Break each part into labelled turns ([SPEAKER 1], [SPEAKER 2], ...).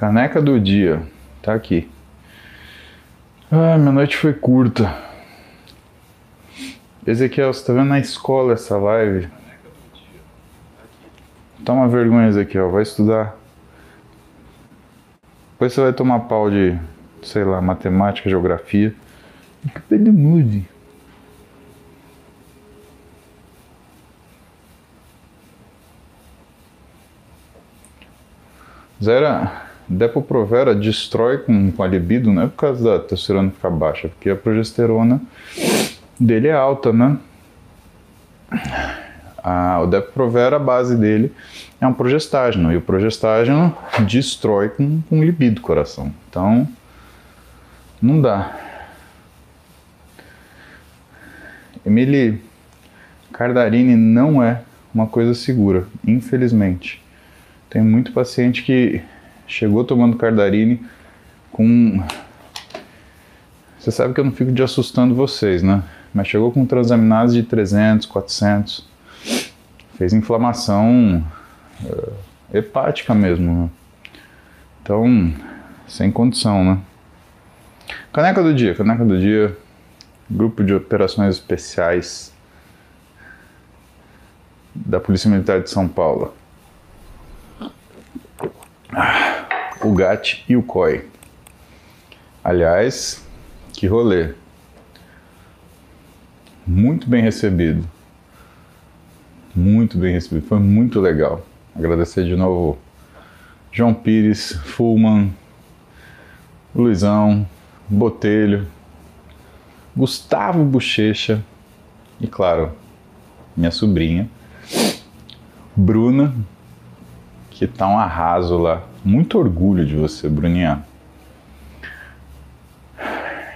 [SPEAKER 1] Caneca do dia. Tá aqui. Ah, minha noite foi curta. Ezequiel, você tá vendo na escola essa live? Toma vergonha, Ezequiel. Vai estudar. Depois você vai tomar pau de, sei lá, matemática, geografia. Que pelo mude. Zera, Depo-Provera destrói com, com a libido, não é por causa da testosterona ficar baixa, porque a progesterona dele é alta, né? A, o Depo-Provera, a base dele é um progestágeno, e o progestágeno destrói com, com libido coração. Então, não dá. Emily, Cardarine não é uma coisa segura, infelizmente. Tem muito paciente que chegou tomando Cardarine com. Você sabe que eu não fico de assustando vocês, né? Mas chegou com transaminase de 300, 400. Fez inflamação uh, hepática mesmo. Né? Então, sem condição, né? Caneca do dia, caneca do dia. Grupo de operações especiais da Polícia Militar de São Paulo o GAT e o COI. Aliás, que rolê. Muito bem recebido. Muito bem recebido. Foi muito legal. Agradecer de novo João Pires, Fulman, Luizão, Botelho, Gustavo Bochecha e, claro, minha sobrinha, Bruna, que tá um arraso lá. Muito orgulho de você, Bruninha.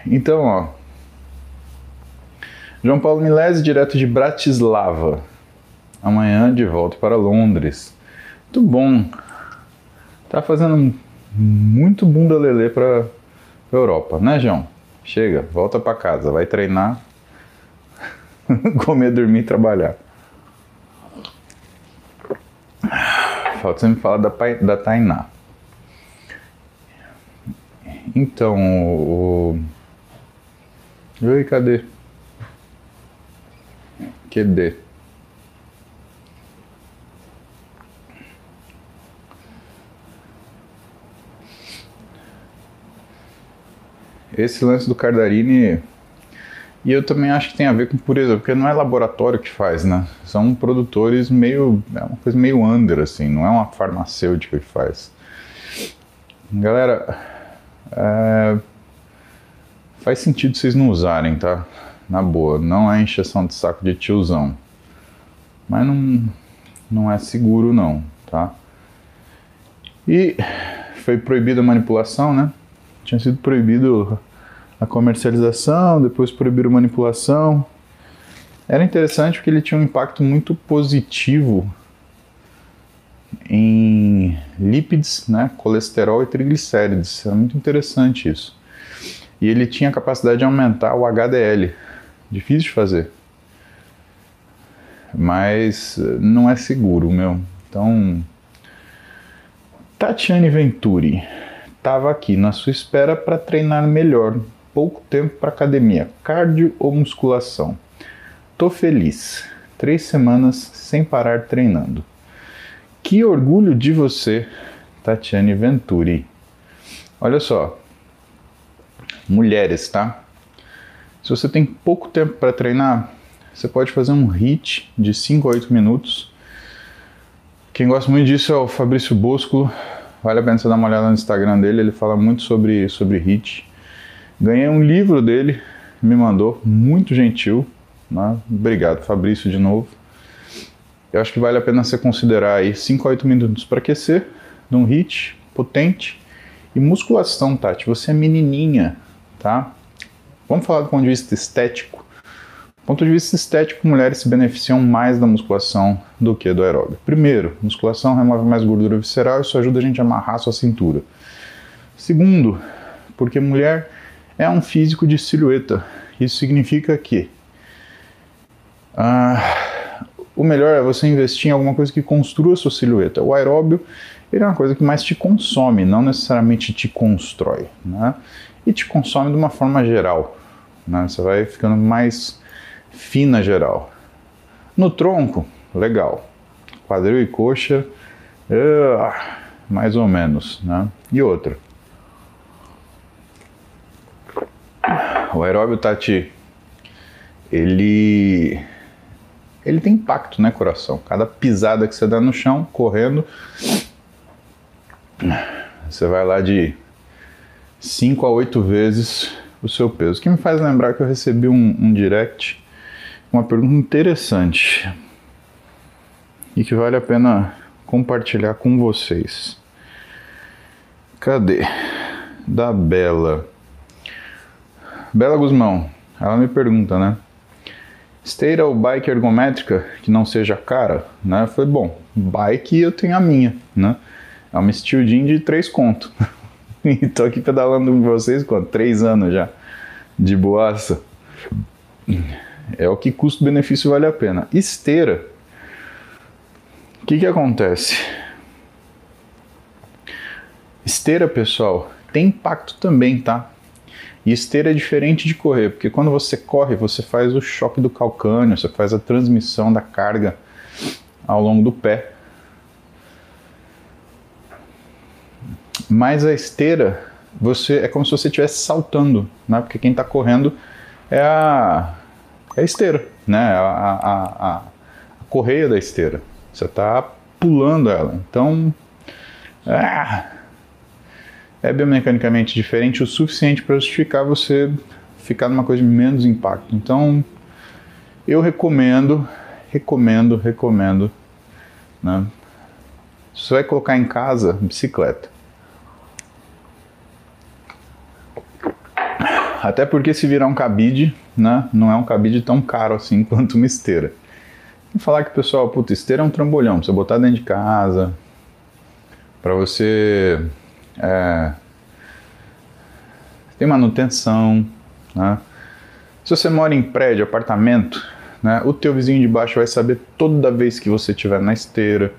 [SPEAKER 1] Então, ó. João Paulo Milese, direto de Bratislava. Amanhã de volta para Londres. Muito bom. Tá fazendo muito bunda lelê para Europa, né, João? Chega, volta para casa, vai treinar, comer, dormir e trabalhar. falta você me falar da, da Tainá. Então, o. Oi, cadê? Cadê? Esse lance do Cardarini e eu também acho que tem a ver com pureza, porque não é laboratório que faz, né? São produtores meio. É uma coisa meio under, assim, não é uma farmacêutica que faz. Galera, é, faz sentido vocês não usarem, tá? Na boa, não é encheção de saco de tiozão. Mas não, não é seguro, não, tá? E foi proibida a manipulação, né? Tinha sido proibido a comercialização, depois proibiram manipulação. Era interessante porque ele tinha um impacto muito positivo em lípides, né, colesterol e triglicérides. Era muito interessante isso. E ele tinha a capacidade de aumentar o HDL. Difícil de fazer. Mas eh, não é seguro, meu. Então, Tatiane Venturi estava aqui na sua espera para treinar melhor pouco tempo para academia, cardio ou musculação. Tô feliz. Três semanas sem parar treinando. Que orgulho de você, Tatiane Venturi. Olha só, mulheres, tá? Se você tem pouco tempo para treinar, você pode fazer um HIIT de 5 a 8 minutos. Quem gosta muito disso é o Fabrício Bosco. Vale a pena você dar uma olhada no Instagram dele, ele fala muito sobre, sobre HIIT. Ganhei um livro dele, me mandou, muito gentil. Né? Obrigado, Fabrício, de novo. Eu acho que vale a pena você considerar aí 5 a 8 minutos para aquecer, de um hit potente. E musculação, Tati, você é menininha, tá? Vamos falar do ponto de vista estético. Do ponto de vista estético, mulheres se beneficiam mais da musculação do que do aeróbio. Primeiro, musculação remove mais gordura visceral e isso ajuda a gente a amarrar a sua cintura. Segundo, porque mulher é um físico de silhueta. Isso significa que ah, o melhor é você investir em alguma coisa que construa a sua silhueta. O aeróbio ele é uma coisa que mais te consome, não necessariamente te constrói, né? E te consome de uma forma geral, né? Você vai ficando mais fina geral. No tronco, legal. Quadril e coxa, uh, mais ou menos, né? E outra. O aeróbio tá te ele ele tem impacto, né, coração? Cada pisada que você dá no chão, correndo, você vai lá de 5 a 8 vezes o seu peso. Que me faz lembrar que eu recebi um, um direct, uma pergunta interessante e que vale a pena compartilhar com vocês. Cadê? Da Bela. Bela Guzmão, ela me pergunta, né? Esteira ou bike ergométrica que não seja cara, né? Foi bom. Bike eu tenho a minha, né? É uma Steel Jean de 3 conto. e tô aqui pedalando com vocês quanto? 3 anos já. De boaça. É o que custo-benefício vale a pena. Esteira. O que que acontece? Esteira, pessoal, tem impacto também, tá? E esteira é diferente de correr, porque quando você corre, você faz o choque do calcânio, você faz a transmissão da carga ao longo do pé. Mas a esteira, você é como se você estivesse saltando, né? Porque quem está correndo é a, é a esteira, né? A, a, a, a correia da esteira. Você está pulando ela. Então, ah, é biomecanicamente diferente o suficiente para justificar você ficar numa coisa de menos impacto. Então, eu recomendo, recomendo, recomendo. Né? Você vai colocar em casa bicicleta. Até porque se virar um cabide, né, não é um cabide tão caro assim quanto uma esteira. Vou falar que pessoal, puta, esteira é um trambolhão, pra você botar dentro de casa, para você é, tem manutenção, né? Se você mora em prédio, apartamento, né, o teu vizinho de baixo vai saber toda vez que você estiver na esteira.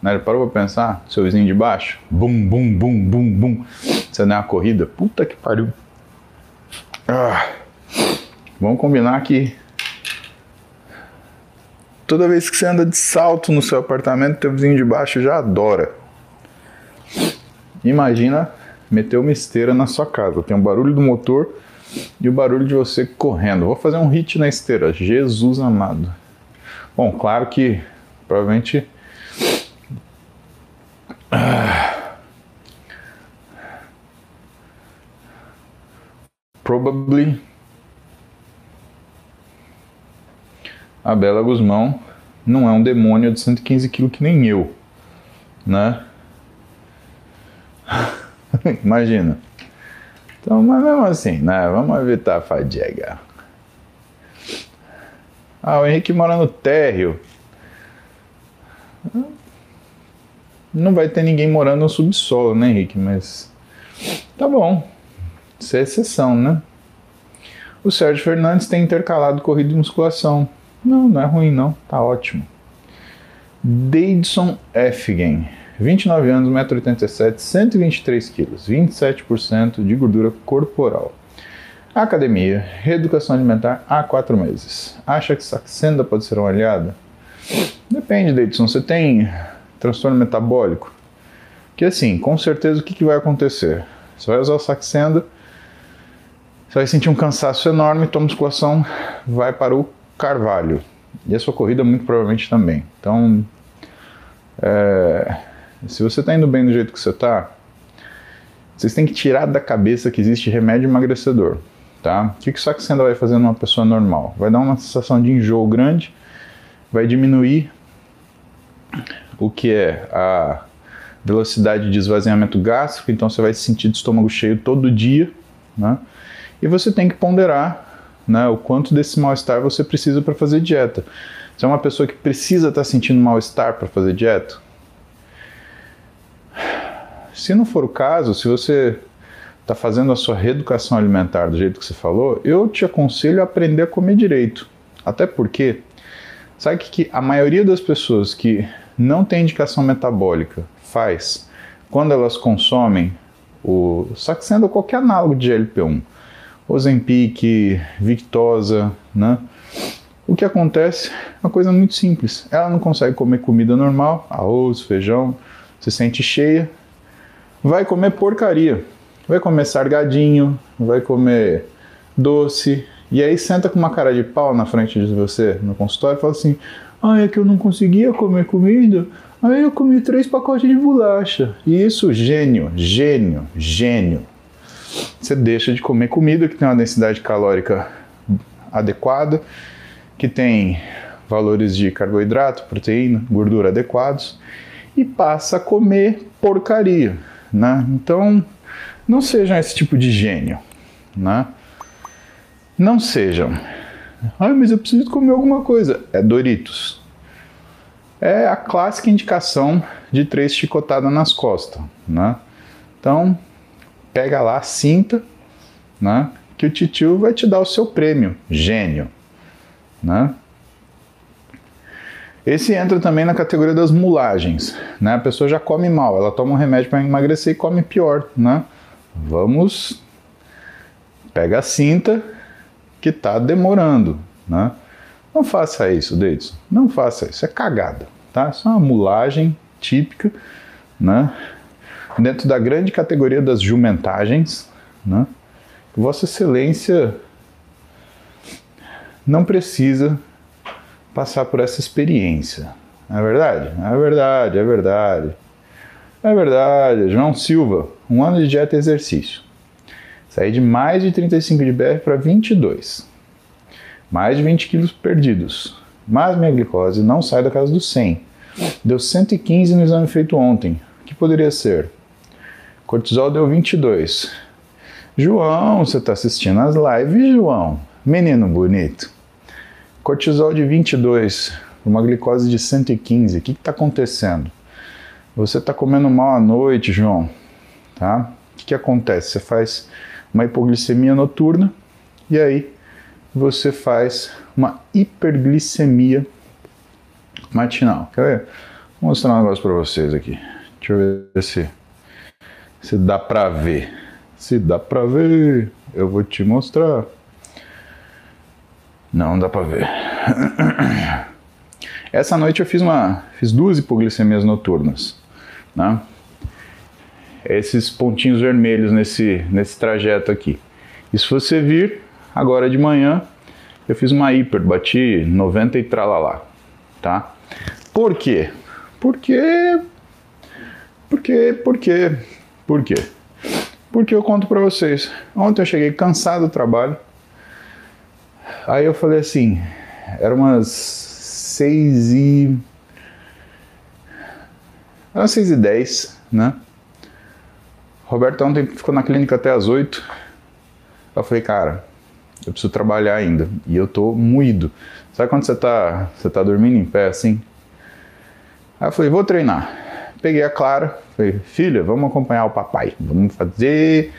[SPEAKER 1] Né? Parou pra pensar? Seu vizinho de baixo? Bum, bum, bum, bum, bum. Você der uma corrida? Puta que pariu. Ah, vamos combinar que toda vez que você anda de salto no seu apartamento, teu vizinho de baixo já adora. Imagina meter uma esteira na sua casa. Tem o barulho do motor e o barulho de você correndo. Vou fazer um hit na esteira. Jesus amado. Bom, claro que provavelmente. Ah, probably a Bela Guzmão não é um demônio de 115 kg que nem eu, né? Imagina. Então, mas mesmo assim, né? Vamos evitar a fadiga. Ah, o Henrique mora no térreo. Não vai ter ninguém morando no subsolo, né, Henrique? Mas tá bom. Isso é exceção, né? O Sérgio Fernandes tem intercalado corrida de musculação. Não, não é ruim, não. Tá ótimo. Davidson Efgen. 29 anos, 1,87m, 123 kg, 27% de gordura corporal. Academia, reeducação alimentar há 4 meses. Acha que Saxenda pode ser uma aliada? Depende, Davidson. Você tem transtorno metabólico? Que assim, com certeza o que, que vai acontecer? Você vai usar o Saxenda, você vai sentir um cansaço enorme, tua musculação vai para o carvalho. E a sua corrida muito provavelmente também. Então, é, se você está indo bem do jeito que você está, vocês têm que tirar da cabeça que existe remédio emagrecedor. Tá? O que, que o ainda vai fazer numa pessoa normal? Vai dar uma sensação de enjoo grande, vai diminuir o que é a velocidade de esvaziamento gástrico, então você vai se sentir de estômago cheio todo dia, né? E você tem que ponderar né, o quanto desse mal-estar você precisa para fazer dieta. Se é uma pessoa que precisa estar tá sentindo mal-estar para fazer dieta, se não for o caso, se você está fazendo a sua reeducação alimentar do jeito que você falou, eu te aconselho a aprender a comer direito. Até porque, sabe que a maioria das pessoas que não tem indicação metabólica faz quando elas consomem o Saxenda ou qualquer análogo de GLP-1, Ozempic, Victosa, né? O que acontece é uma coisa muito simples. Ela não consegue comer comida normal, arroz, feijão, se sente cheia, vai comer porcaria. Vai comer sargadinho, vai comer doce, e aí senta com uma cara de pau na frente de você no consultório e fala assim: ah, é que eu não conseguia comer comida, aí eu comi três pacotes de bolacha. E isso, gênio, gênio, gênio. Você deixa de comer comida que tem uma densidade calórica adequada, que tem valores de carboidrato, proteína, gordura adequados e passa a comer porcaria, né? Então, não sejam esse tipo de gênio, né? Não sejam. Ah, mas eu preciso comer alguma coisa. É Doritos. É a clássica indicação de três chicotadas nas costas, né? Então, pega lá, cinta, né? Que o titio vai te dar o seu prêmio, gênio, né? Esse entra também na categoria das mulagens, né? A pessoa já come mal, ela toma um remédio para emagrecer e come pior, né? Vamos pega a cinta que está demorando, né? Não faça isso, Deidson. Não faça isso. É cagada, tá? Isso é uma mulagem típica, né? Dentro da grande categoria das jumentagens, né? Vossa Excelência não precisa passar por essa experiência. É verdade? É verdade, é verdade. É verdade. João Silva, um ano de dieta e exercício. Saí de mais de 35 de BR para 22. Mais de 20 quilos perdidos. Mas minha glicose não sai da casa dos 100. Deu 115 no exame feito ontem. O que poderia ser? Cortisol deu 22. João, você está assistindo as lives, João? Menino bonito. Cortisol de 22, uma glicose de 115. O que está acontecendo? Você está comendo mal à noite, João. Tá? O que, que acontece? Você faz uma hipoglicemia noturna e aí você faz uma hiperglicemia matinal. Quer ver? Vou mostrar um negócio para vocês aqui. Deixa eu ver se, se dá para ver. Se dá para ver, eu vou te mostrar. Não dá para ver. Essa noite eu fiz uma, fiz duas hipoglicemias noturnas, né? esses pontinhos vermelhos nesse, nesse trajeto aqui. E se você vir, agora de manhã, eu fiz uma hiper, bati 90 e tralalá, tá? Por quê? Porque... Porque, porque, por quê? Porque eu conto para vocês. Ontem eu cheguei cansado do trabalho. Aí eu falei assim, era umas seis e... Era seis e dez, né? Roberto ontem ficou na clínica até as 8. Eu falei, cara, eu preciso trabalhar ainda. E eu tô moído. Sabe quando você tá, você tá dormindo em pé assim? Aí eu falei, vou treinar. Peguei a Clara, falei, filha, vamos acompanhar o papai. Vamos fazer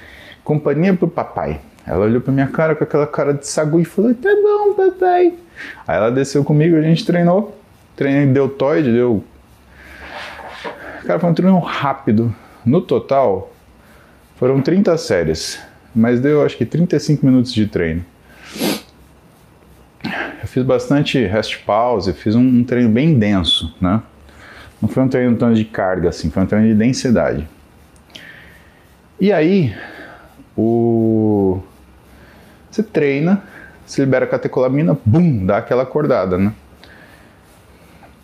[SPEAKER 1] companhia pro papai. Ela olhou pra minha cara com aquela cara de sagu e falou, tá bom, papai. Aí ela desceu comigo, a gente treinou. Treinei deltoide, deu. Cara, foi um treino rápido. No total, foram 30 séries, mas deu acho que 35 minutos de treino. Eu fiz bastante rest pause, fiz um, um treino bem denso, né? Não foi um treino tanto de carga assim, foi um treino de densidade. E aí, o você treina, se libera catecolamina, bum, dá aquela acordada, né?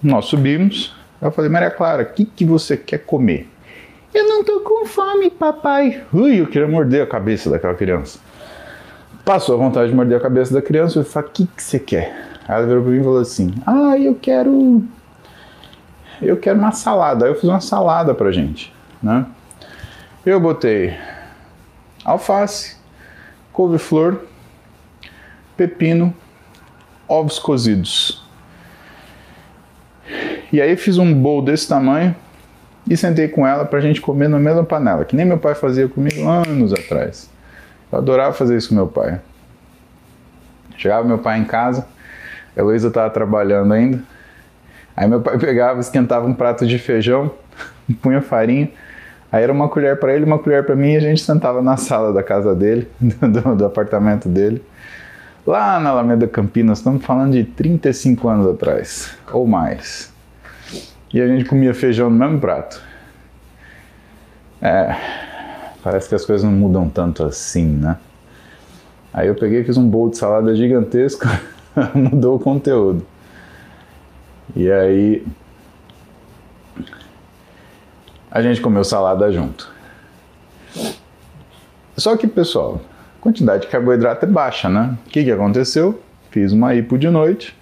[SPEAKER 1] Nós subimos, eu falei, Maria Clara, o que, que você quer comer? Eu não tô com fome, papai. Ui, eu queria morder a cabeça daquela criança. Passou a vontade de morder a cabeça da criança. Eu falei, o que, que você quer? Aí ela virou pra mim e falou assim: Ah, eu quero. Eu quero uma salada. Aí eu fiz uma salada pra gente, né? Eu botei alface, couve-flor, pepino, ovos cozidos. E aí fiz um bowl desse tamanho, e sentei com ela para a gente comer na mesma panela, que nem meu pai fazia comigo anos atrás. Eu adorava fazer isso com meu pai. Chegava meu pai em casa, a Heloísa estava trabalhando ainda, aí meu pai pegava, esquentava um prato de feijão, punha farinha, Aí era uma colher para ele, uma colher para mim, e a gente sentava na sala da casa dele, do, do apartamento dele. Lá na Alameda Campinas, estamos falando de 35 anos atrás, ou mais. E a gente comia feijão no mesmo prato. É, parece que as coisas não mudam tanto assim, né? Aí eu peguei fiz um bowl de salada gigantesco, mudou o conteúdo. E aí a gente comeu salada junto. Só que, pessoal, quantidade de carboidrato é baixa, né? O que, que aconteceu? Fiz uma hipo de noite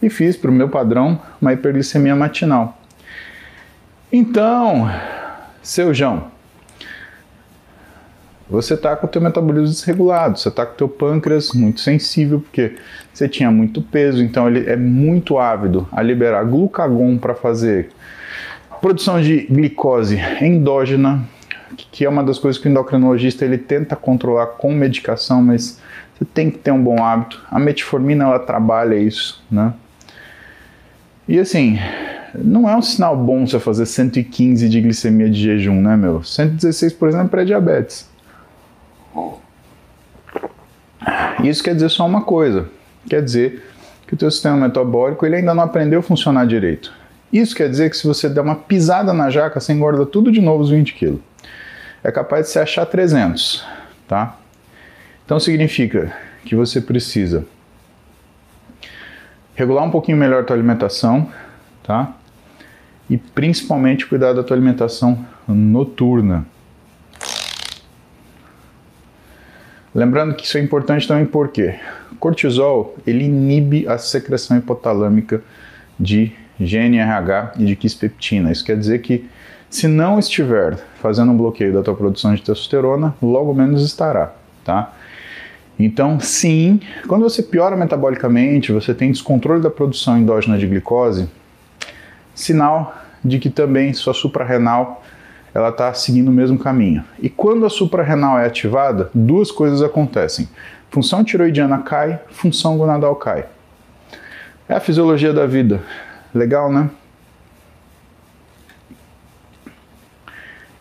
[SPEAKER 1] e fiz para o meu padrão uma hiperglicemia matinal. Então, seu João, você está com o teu metabolismo desregulado, você está com o teu pâncreas muito sensível, porque você tinha muito peso, então ele é muito ávido a liberar glucagon para fazer produção de glicose endógena, que é uma das coisas que o endocrinologista ele tenta controlar com medicação, mas você tem que ter um bom hábito. A metformina ela trabalha isso, né? E assim, não é um sinal bom você fazer 115 de glicemia de jejum, né, meu? 116, por exemplo, é pré-diabetes. Isso quer dizer só uma coisa. Quer dizer que o teu sistema metabólico ele ainda não aprendeu a funcionar direito. Isso quer dizer que se você der uma pisada na jaca, você engorda tudo de novo os 20 quilos. É capaz de se achar 300, tá? Então significa que você precisa regular um pouquinho melhor a tua alimentação, tá? E principalmente cuidar da tua alimentação noturna. Lembrando que isso é importante também porque cortisol ele inibe a secreção hipotalâmica de GNRH e de quispeptina. Isso quer dizer que se não estiver fazendo um bloqueio da tua produção de testosterona, logo menos estará, tá? Então, sim, quando você piora metabolicamente, você tem descontrole da produção endógena de glicose, sinal de que também sua suprarrenal ela está seguindo o mesmo caminho. E quando a suprarrenal é ativada, duas coisas acontecem. Função tiroidiana cai, função gonadal cai. É a fisiologia da vida. Legal, né?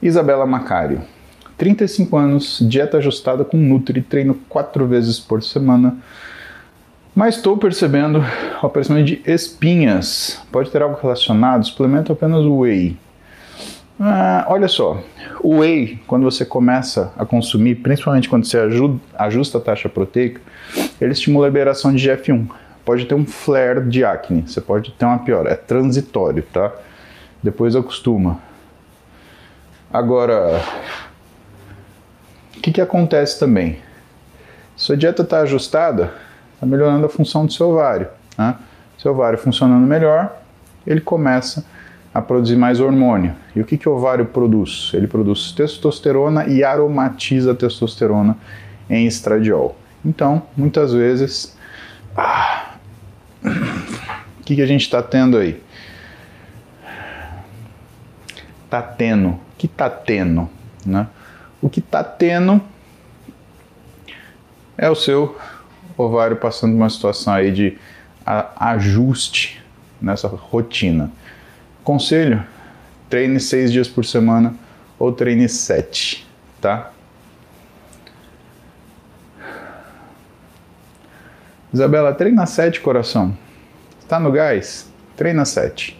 [SPEAKER 1] Isabela Macário. 35 anos, dieta ajustada com Nutri, treino quatro vezes por semana. Mas estou percebendo o aparecimento de espinhas. Pode ter algo relacionado? Suplemento apenas whey. Ah, olha só, o whey, quando você começa a consumir, principalmente quando você ajuda, ajusta a taxa proteica, ele estimula a liberação de GF1 pode ter um flare de acne, você pode ter uma piora, é transitório, tá? Depois acostuma. Agora, o que, que acontece também? Sua dieta está ajustada, está melhorando a função do seu ovário. Né? Seu ovário funcionando melhor, ele começa a produzir mais hormônio. E o que, que o ovário produz? Ele produz testosterona e aromatiza a testosterona em estradiol. Então, muitas vezes, ah, que, que a gente está tendo aí? Tá tendo. O que tá tendo? Né? O que tá tendo é o seu ovário passando uma situação aí de ajuste nessa rotina. Conselho: treine seis dias por semana ou treine sete, tá? Isabela, treina 7, coração. Está no gás? Treina 7.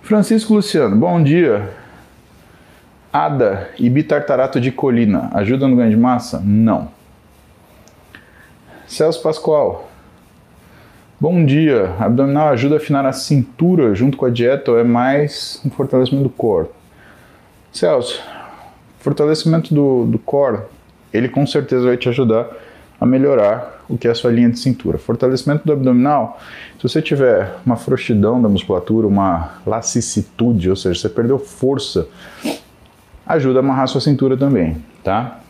[SPEAKER 1] Francisco Luciano, bom dia. ADA e bitartarato de colina ajuda no ganho de massa? Não. Celso Pascoal, bom dia. Abdominal ajuda a afinar a cintura junto com a dieta ou é mais um fortalecimento do core? Celso, fortalecimento do, do core, ele com certeza vai te ajudar a melhorar o que é a sua linha de cintura. Fortalecimento do abdominal, se você tiver uma frouxidão da musculatura, uma laxicitude, ou seja, você perdeu força, ajuda a amarrar sua cintura também, tá?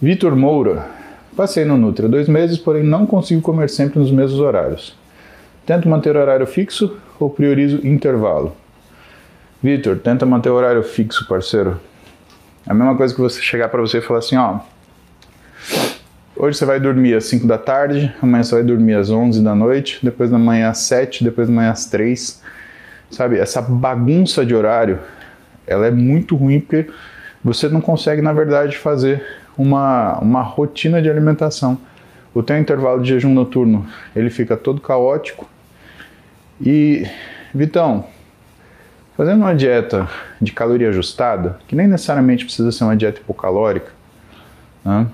[SPEAKER 1] Vitor Moura, passei no Nutri há dois meses, porém não consigo comer sempre nos mesmos horários. Tento manter horário fixo ou priorizo intervalo? Vitor, tenta manter horário fixo, parceiro. É a mesma coisa que você chegar para você e falar assim, ó, Hoje você vai dormir às 5 da tarde, amanhã você vai dormir às 11 da noite, depois da manhã às 7, depois da manhã às 3. Sabe, essa bagunça de horário, ela é muito ruim porque você não consegue, na verdade, fazer uma, uma rotina de alimentação. O teu intervalo de jejum noturno, ele fica todo caótico. E, Vitão, fazendo uma dieta de caloria ajustada, que nem necessariamente precisa ser uma dieta hipocalórica, né?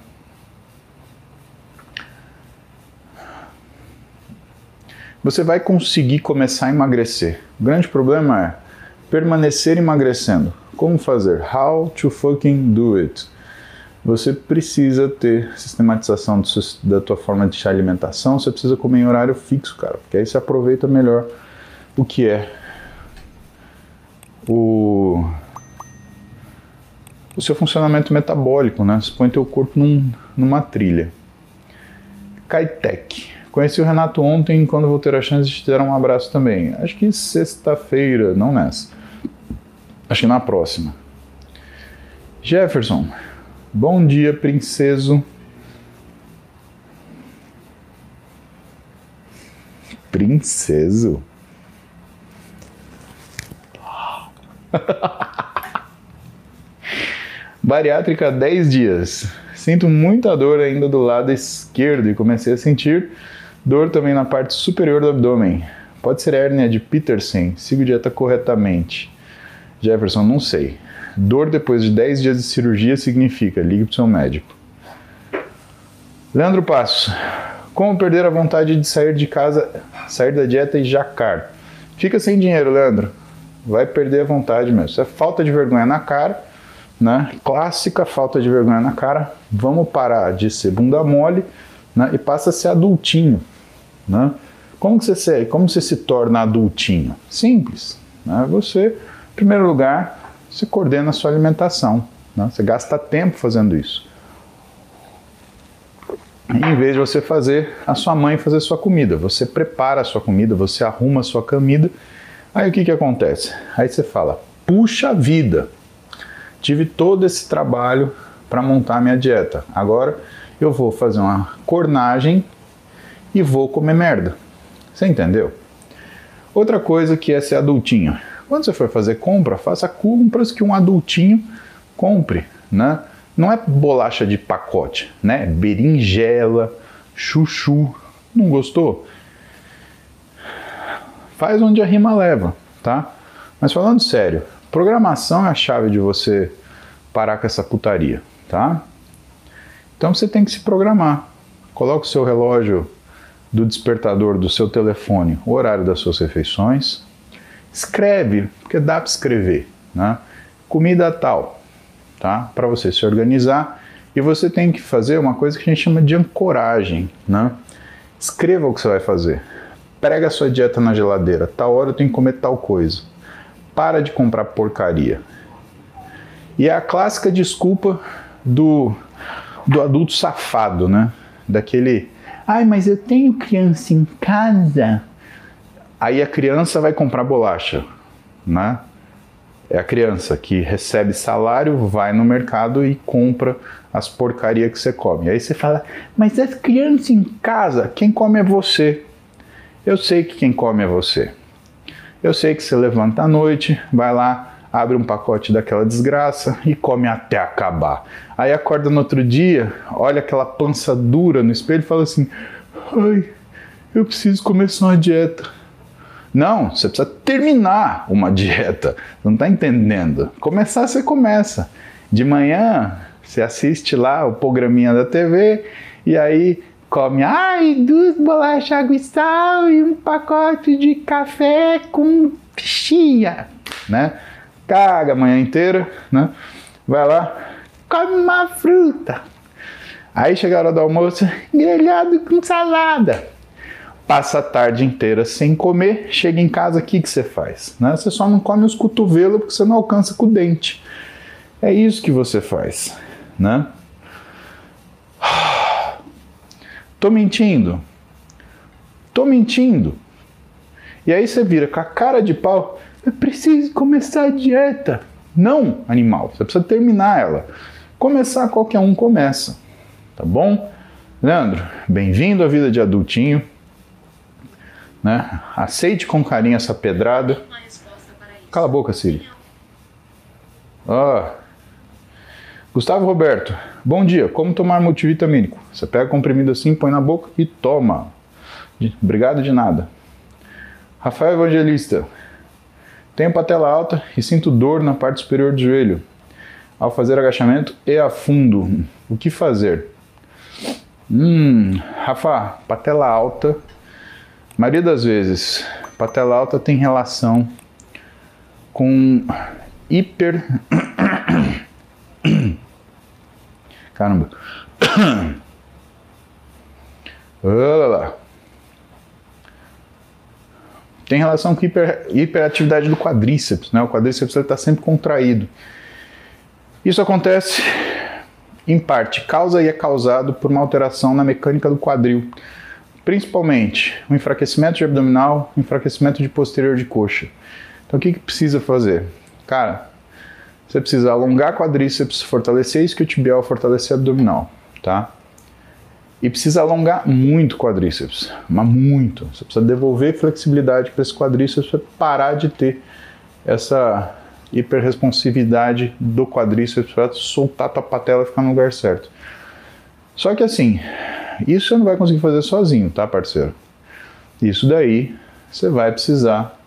[SPEAKER 1] você vai conseguir começar a emagrecer. O grande problema é permanecer emagrecendo. Como fazer? How to fucking do it? Você precisa ter sistematização da tua forma de alimentação, você precisa comer em horário fixo, cara, porque aí você aproveita melhor o que é o, o seu funcionamento metabólico, né? Você põe teu corpo num, numa trilha. Kaitec. Conheci o Renato ontem, quando vou ter a chance de te dar um abraço também. Acho que sexta-feira, não nessa. Acho que na próxima. Jefferson, bom dia, princeso. Princeso? Bariátrica 10 dias. Sinto muita dor ainda do lado esquerdo e comecei a sentir Dor também na parte superior do abdômen. Pode ser hérnia de Peterson. Sigo dieta corretamente. Jefferson, não sei. Dor depois de 10 dias de cirurgia significa ligue para o seu médico. Leandro Passos. Como perder a vontade de sair de casa, sair da dieta e jacar? Fica sem dinheiro, Leandro. Vai perder a vontade mesmo. Isso é falta de vergonha na cara, né? Clássica falta de vergonha na cara. Vamos parar de ser bunda mole né? e passa a ser adultinho. Né? Como, que você, como você se torna adultinho? Simples. Né? Você, em primeiro lugar, você coordena a sua alimentação. Né? Você gasta tempo fazendo isso. Em vez de você fazer a sua mãe fazer sua comida, você prepara a sua comida, você arruma a sua comida. Aí o que, que acontece? Aí você fala: puxa vida, tive todo esse trabalho para montar minha dieta. Agora eu vou fazer uma cornagem e vou comer merda. Você entendeu? Outra coisa que é ser adultinho. Quando você for fazer compra, faça compras que um adultinho compre, né? Não é bolacha de pacote, né? Berinjela, chuchu. Não gostou? Faz onde a rima leva, tá? Mas falando sério, programação é a chave de você parar com essa putaria, tá? Então você tem que se programar. Coloque o seu relógio do despertador do seu telefone o horário das suas refeições. Escreve, porque dá para escrever, né? Comida tal, tá? Para você se organizar e você tem que fazer uma coisa que a gente chama de ancoragem, né? Escreva o que você vai fazer. Prega sua dieta na geladeira. Tal hora eu tenho que comer tal coisa. Para de comprar porcaria. E é a clássica desculpa do, do adulto safado, né? Daquele Ai, mas eu tenho criança em casa. Aí a criança vai comprar bolacha, né? É a criança que recebe salário, vai no mercado e compra as porcarias que você come. Aí você fala, mas as crianças em casa, quem come é você. Eu sei que quem come é você. Eu sei que você levanta à noite, vai lá, abre um pacote daquela desgraça e come até acabar. Aí acorda no outro dia, olha aquela pança dura no espelho e fala assim: ai, eu preciso começar uma dieta. Não, você precisa terminar uma dieta. Não está entendendo? Começar, você começa. De manhã, você assiste lá o programinha da TV e aí come, ai, duas bolachas água e sal e um pacote de café com chia, né? caga a manhã inteira, né? Vai lá, come uma fruta. Aí chega a hora do almoço, grelhado com salada. Passa a tarde inteira sem comer, chega em casa, o que, que você faz? Né? Você só não come os cotovelos porque você não alcança com o dente. É isso que você faz, né? Tô mentindo? Tô mentindo. E aí você vira com a cara de pau eu preciso começar a dieta. Não, animal, você precisa terminar ela. Começar, qualquer um começa, tá bom? Leandro, bem-vindo à vida de adultinho. Né? Aceite com carinho essa pedrada. Cala a boca, Siri. Oh. Gustavo Roberto, bom dia. Como tomar multivitamínico? Você pega comprimido assim, põe na boca e toma. Obrigado de nada. Rafael Evangelista, tenho patela alta e sinto dor na parte superior do joelho ao fazer agachamento e afundo. O que fazer? Hum, Rafa, patela alta, maioria das vezes, patela alta tem relação com hiper. Caramba. Lá. Tem relação com hiper, hiperatividade do quadríceps, né? O quadríceps está sempre contraído. Isso acontece em parte, causa e é causado por uma alteração na mecânica do quadril, principalmente o enfraquecimento de abdominal, enfraquecimento de posterior de coxa. Então o que, que precisa fazer? Cara, você precisa alongar quadríceps, fortalecer isquiotibial, fortalecer abdominal, tá? E precisa alongar muito quadríceps, mas muito. Você precisa devolver flexibilidade para esse quadríceps para parar de ter essa hiperresponsividade do quadríceps para soltar tua patela e ficar no lugar certo. Só que assim, isso você não vai conseguir fazer sozinho, tá, parceiro? Isso daí você vai precisar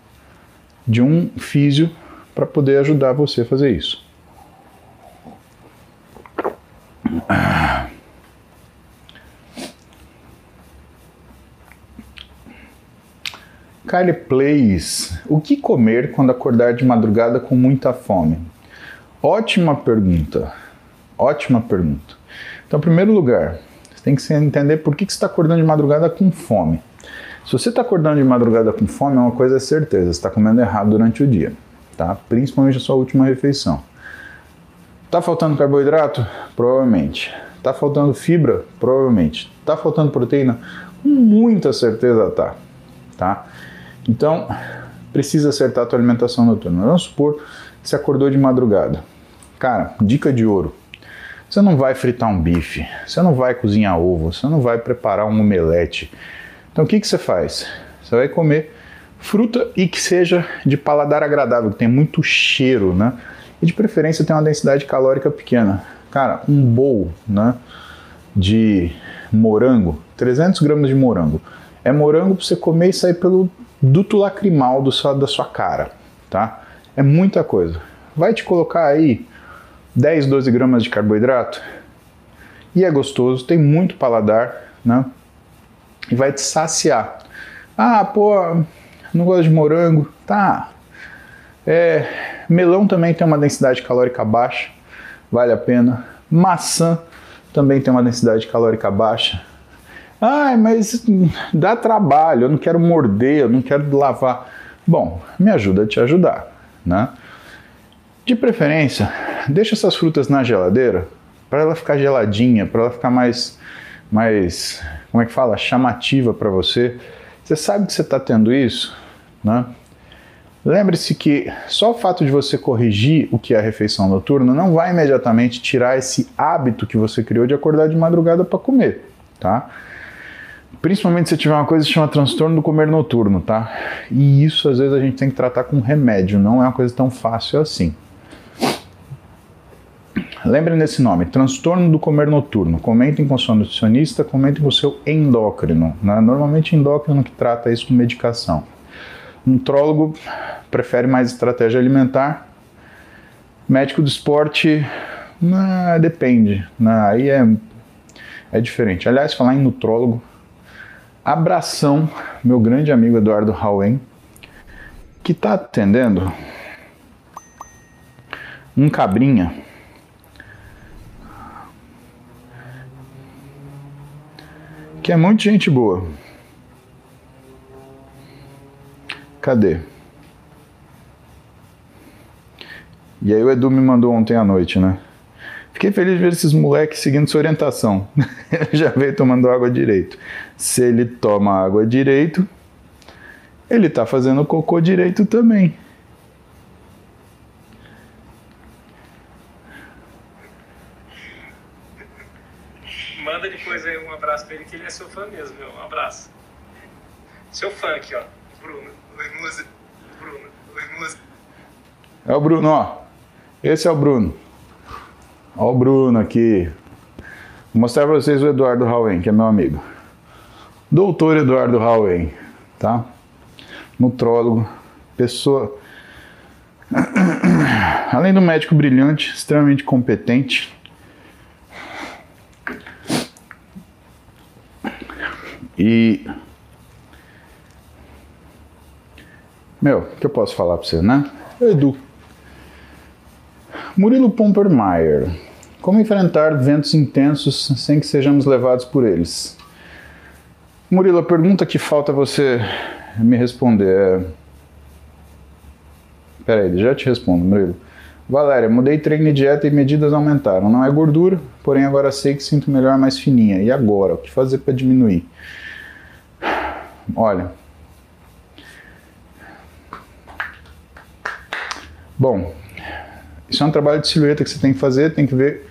[SPEAKER 1] de um físio para poder ajudar você a fazer isso. Kyle Plays, o que comer quando acordar de madrugada com muita fome? Ótima pergunta, ótima pergunta. Então, em primeiro lugar, você tem que entender por que, você está acordando de madrugada com fome. Se você está acordando de madrugada com fome, é uma coisa é certeza, você está comendo errado durante o dia, tá? Principalmente a sua última refeição. Tá faltando carboidrato? Provavelmente. Tá faltando fibra? Provavelmente. Tá faltando proteína? Com muita certeza tá, tá? Então, precisa acertar a tua alimentação noturna. Vamos supor que você acordou de madrugada. Cara, dica de ouro. Você não vai fritar um bife, você não vai cozinhar ovo, você não vai preparar um omelete. Então o que, que você faz? Você vai comer fruta e que seja de paladar agradável, que tenha muito cheiro, né? E de preferência tem uma densidade calórica pequena. Cara, um bowl né, de morango, 300 gramas de morango. É morango para você comer e sair pelo duto lacrimal do seu, da sua cara, tá? É muita coisa. Vai te colocar aí 10, 12 gramas de carboidrato e é gostoso, tem muito paladar, né? E vai te saciar. Ah, pô, não gosto de morango. Tá. É, melão também tem uma densidade calórica baixa, vale a pena. Maçã também tem uma densidade calórica baixa, ah, mas dá trabalho, eu não quero morder, eu não quero lavar. Bom, me ajuda a te ajudar, né? De preferência, deixa essas frutas na geladeira para ela ficar geladinha, para ela ficar mais, mais, como é que fala, chamativa para você. Você sabe que você está tendo isso, né? Lembre-se que só o fato de você corrigir o que é a refeição noturna não vai imediatamente tirar esse hábito que você criou de acordar de madrugada para comer, tá? Principalmente se tiver uma coisa que chama transtorno do comer noturno, tá? E isso às vezes a gente tem que tratar com remédio, não é uma coisa tão fácil assim. Lembrem desse nome, transtorno do comer noturno. Comentem com seu nutricionista, comentem com seu endócrino. Né? Normalmente endócrino que trata isso com medicação. Nutrólogo prefere mais estratégia alimentar. Médico do esporte, né, depende. Né? Aí é, é diferente. Aliás, falar em nutrólogo, Abração, meu grande amigo Eduardo Hauen, que está atendendo um cabrinha que é muito gente boa. Cadê? E aí o Edu me mandou ontem à noite, né? Fiquei feliz de ver esses moleques seguindo sua orientação. Já veio tomando água direito. Se ele toma água direito, ele está fazendo cocô direito também.
[SPEAKER 2] manda depois aí um abraço pra ele, que ele é seu fã mesmo, meu. Um abraço. Seu fã aqui, ó. Bruno. Oi, Musa. Bruno. Oi, Musa.
[SPEAKER 1] É o Bruno, ó. Esse é o Bruno. Ó o Bruno aqui. Vou mostrar pra vocês o Eduardo Rauen, que é meu amigo. Doutor Eduardo Rauen, tá? Nutrólogo, pessoa. Além do médico brilhante, extremamente competente. E. Meu, o que eu posso falar pra você, né? Edu. Murilo Pompermayer. Como enfrentar ventos intensos sem que sejamos levados por eles? Murilo, a pergunta que falta você me responder é. Peraí, já te respondo, Murilo. Valéria, mudei treino e dieta e medidas aumentaram. Não é gordura, porém agora sei que sinto melhor mais fininha. E agora? O que fazer para diminuir? Olha. Bom, isso é um trabalho de silhueta que você tem que fazer, tem que ver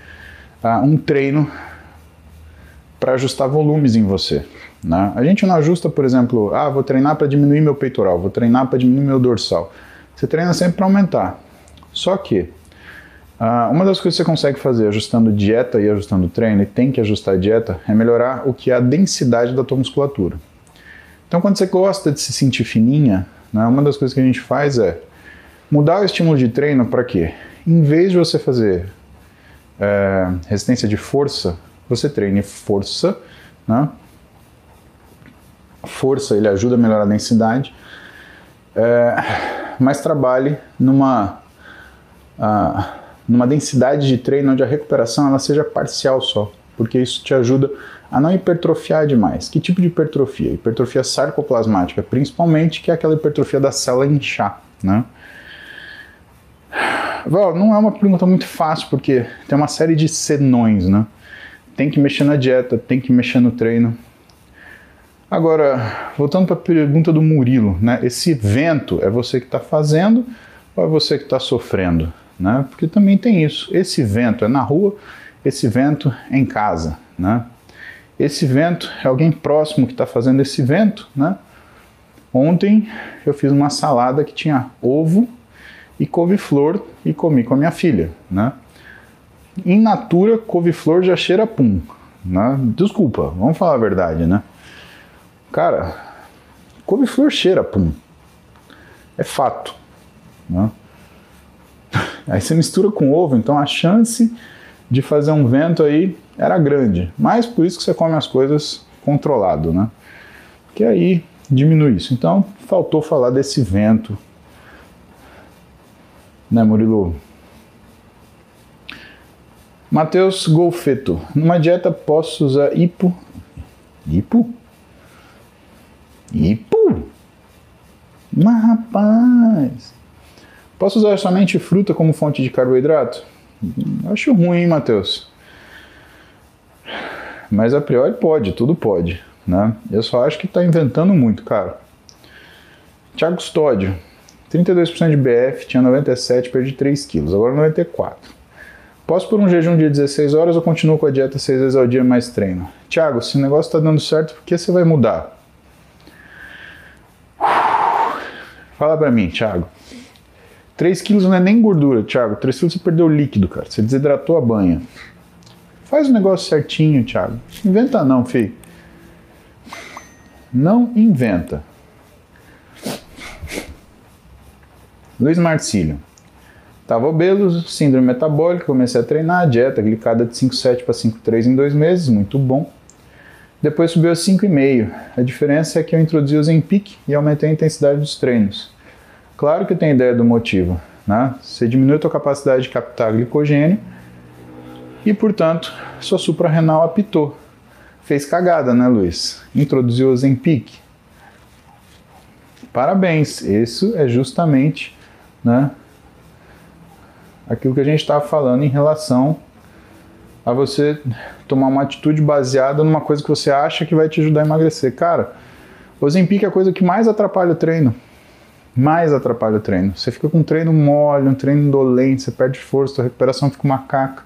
[SPEAKER 1] uh, um treino para ajustar volumes em você. Né? A gente não ajusta, por exemplo, ah, vou treinar para diminuir meu peitoral, vou treinar para diminuir meu dorsal. Você treina sempre para aumentar. Só que uh, uma das coisas que você consegue fazer ajustando dieta e ajustando treino, e tem que ajustar a dieta, é melhorar o que é a densidade da tua musculatura. Então, quando você gosta de se sentir fininha, né, uma das coisas que a gente faz é mudar o estímulo de treino para quê? Em vez de você fazer é, resistência de força, você treine força, né? Força ele ajuda a melhorar a densidade, é, mas trabalhe numa uh, numa densidade de treino onde a recuperação ela seja parcial só, porque isso te ajuda a não hipertrofiar demais. Que tipo de hipertrofia? Hipertrofia sarcoplasmática, principalmente, que é aquela hipertrofia da célula inchar, né? Não é uma pergunta muito fácil, porque tem uma série de senões, né? Tem que mexer na dieta, tem que mexer no treino. Agora, voltando para a pergunta do Murilo, né? Esse vento é você que está fazendo ou é você que está sofrendo? Né? Porque também tem isso. Esse vento é na rua, esse vento em casa, né? Esse vento é alguém próximo que está fazendo esse vento, né? Ontem eu fiz uma salada que tinha ovo e couve-flor e comi com a minha filha, né? In natura, couve-flor já cheira pum, né? Desculpa, vamos falar a verdade, né? Cara, couve-flor cheira pum. É fato, né? Aí você mistura com ovo, então a chance de fazer um vento aí era grande. Mas por isso que você come as coisas controlado, né? Que aí diminui isso. Então faltou falar desse vento né, Murilo? Matheus Golfeto. Numa dieta posso usar hipo. Hipo? Hipo? Mas rapaz. Posso usar somente fruta como fonte de carboidrato? Acho ruim, hein, Matheus? Mas a priori pode, tudo pode. Né? Eu só acho que está inventando muito, cara. Tiago Custódio. 32% de BF, tinha 97, perdi 3 quilos, agora 94. Posso por um jejum de 16 horas ou continuo com a dieta 6 vezes ao dia mais treino? Tiago, se o negócio está dando certo, por que você vai mudar? Fala pra mim, Thiago. 3 quilos não é nem gordura, Thiago. 3 quilos você perdeu líquido, cara. Você desidratou a banha. Faz o negócio certinho, Thiago. Inventa não, filho. Não inventa. Luiz Marcílio. Tava obeso, síndrome metabólica, comecei a treinar, dieta glicada de 5,7 para 5,3 em dois meses, muito bom. Depois subiu a 5,5. A diferença é que eu introduzi o Zempic e aumentei a intensidade dos treinos. Claro que tem ideia do motivo, né? Você diminui a sua capacidade de captar glicogênio e, portanto, sua suprarrenal apitou. Fez cagada, né, Luiz? Introduziu o Zempic. Parabéns, isso é justamente né? Aquilo que a gente estava falando em relação a você tomar uma atitude baseada numa coisa que você acha que vai te ajudar a emagrecer. Cara, o Ozempic é a coisa que mais atrapalha o treino. Mais atrapalha o treino. Você fica com um treino mole, um treino indolente, você perde força, a recuperação fica uma caca.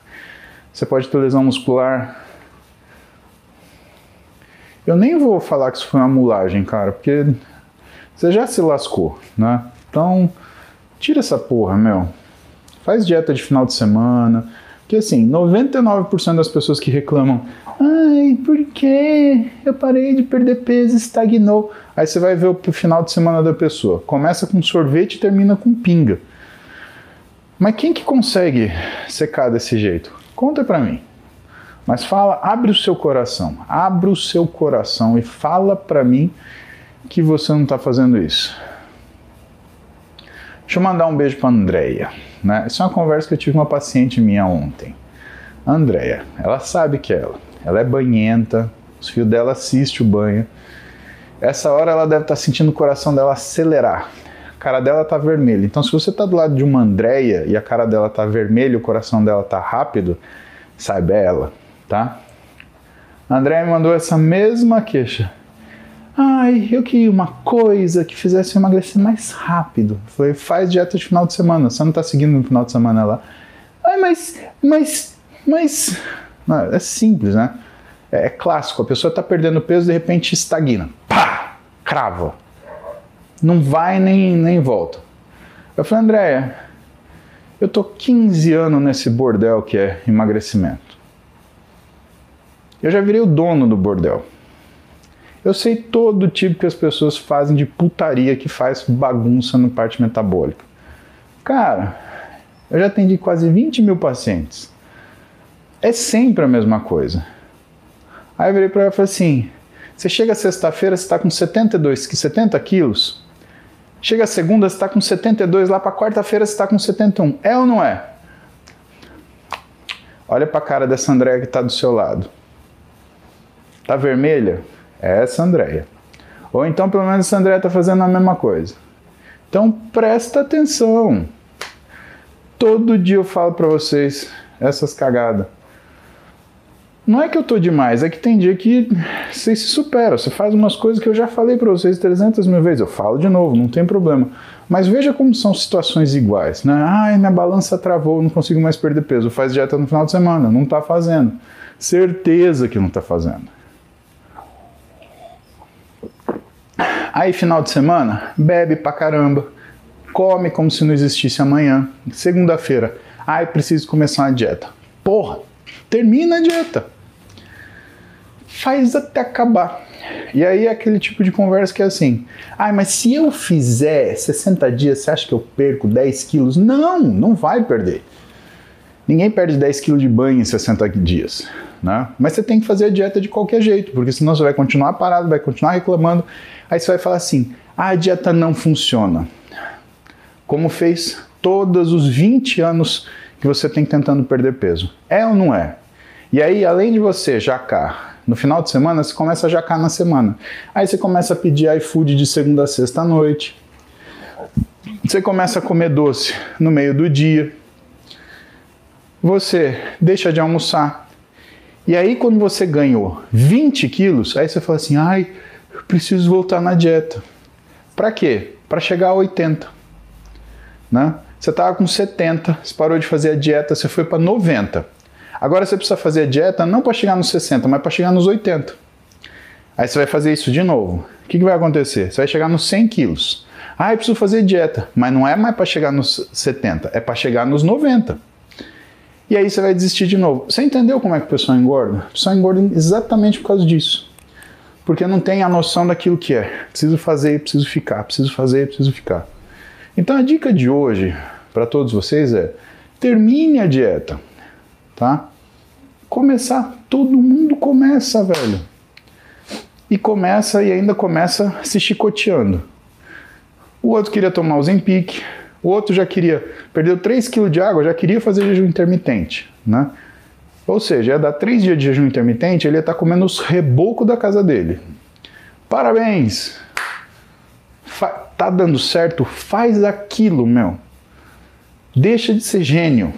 [SPEAKER 1] Você pode ter lesão muscular. Eu nem vou falar que isso foi uma mulagem, cara, porque você já se lascou, né? Então, tira essa porra, meu. Faz dieta de final de semana. Porque assim, 99% das pessoas que reclamam, ai, por que eu parei de perder peso, estagnou. Aí você vai ver o final de semana da pessoa. Começa com sorvete e termina com pinga. Mas quem que consegue secar desse jeito? Conta pra mim. Mas fala, abre o seu coração, abre o seu coração e fala para mim que você não está fazendo isso. Deixa eu mandar um beijo para Andreia. Né? Isso é uma conversa que eu tive com uma paciente minha ontem. Andreia, ela sabe que é ela. Ela é banhenta, os fios dela assistem o banho. Essa hora ela deve estar tá sentindo o coração dela acelerar. A cara dela tá vermelha. Então, se você tá do lado de uma Andreia e a cara dela tá vermelha, o coração dela tá rápido, saiba é ela tá? André me mandou essa mesma queixa. Ai, eu queria uma coisa que fizesse eu emagrecer mais rápido. Foi, faz dieta de final de semana. Você não tá seguindo no final de semana lá. Ai, mas, mas, mas. Não, é simples, né? É, é clássico. A pessoa tá perdendo peso de repente estagna. Pá! Crava. Não vai nem, nem volta. Eu falei, Andréia, eu tô 15 anos nesse bordel que é emagrecimento. Eu já virei o dono do bordel. Eu sei todo tipo que as pessoas fazem de putaria que faz bagunça no parte metabólica. Cara, eu já atendi quase 20 mil pacientes. É sempre a mesma coisa. Aí eu virei para ela e falei assim: você chega sexta-feira, você está com 72, 70 quilos. Chega segunda, você está com 72, lá para quarta-feira você está com 71. É ou não é? Olha para a cara dessa Andréia que está do seu lado. Tá vermelha? É essa Andréia. Ou então, pelo menos, essa Andréia está fazendo a mesma coisa. Então, presta atenção. Todo dia eu falo para vocês essas cagadas. Não é que eu tô demais, é que tem dia que você se supera, você faz umas coisas que eu já falei para vocês 300 mil vezes, eu falo de novo, não tem problema. Mas veja como são situações iguais, né? Ai, minha balança travou, não consigo mais perder peso. Faz dieta no final de semana, não está fazendo. Certeza que não está fazendo. Aí, final de semana, bebe pra caramba, come como se não existisse amanhã. Segunda-feira, ai, preciso começar uma dieta. Porra, termina a dieta. Faz até acabar. E aí é aquele tipo de conversa que é assim: ai, mas se eu fizer 60 dias, você acha que eu perco 10 quilos? Não, não vai perder. Ninguém perde 10 quilos de banho em 60 dias. Né? Mas você tem que fazer a dieta de qualquer jeito, porque senão você vai continuar parado, vai continuar reclamando. Aí você vai falar assim: ah, a dieta não funciona. Como fez todos os 20 anos que você tem tentando perder peso. É ou não é? E aí, além de você jacar no final de semana, você começa a jacar na semana. Aí você começa a pedir iFood de segunda a sexta à noite. Você começa a comer doce no meio do dia você deixa de almoçar. E aí, quando você ganhou 20 quilos, aí você fala assim: ai, eu preciso voltar na dieta. Para quê? Para chegar a 80. Né? Você estava com 70, você parou de fazer a dieta, você foi para 90. Agora você precisa fazer a dieta não para chegar nos 60, mas para chegar nos 80. Aí você vai fazer isso de novo. O que, que vai acontecer? Você vai chegar nos 100 quilos. Ah, eu preciso fazer dieta, mas não é mais para chegar nos 70, é para chegar nos 90. E aí você vai desistir de novo. Você entendeu como é que o pessoal engorda? O pessoal engorda exatamente por causa disso. Porque não tem a noção daquilo que é. Preciso fazer, preciso ficar, preciso fazer, preciso ficar. Então a dica de hoje para todos vocês é: termine a dieta, tá? Começar, todo mundo começa, velho. E começa e ainda começa se chicoteando. O outro queria tomar o Zempic, o outro já queria, perdeu 3 kg de água, já queria fazer jejum intermitente, né? Ou seja, ia dar 3 dias de jejum intermitente, ele ia estar tá comendo os rebocos da casa dele. Parabéns! Fa tá dando certo? Faz aquilo, meu. Deixa de ser gênio.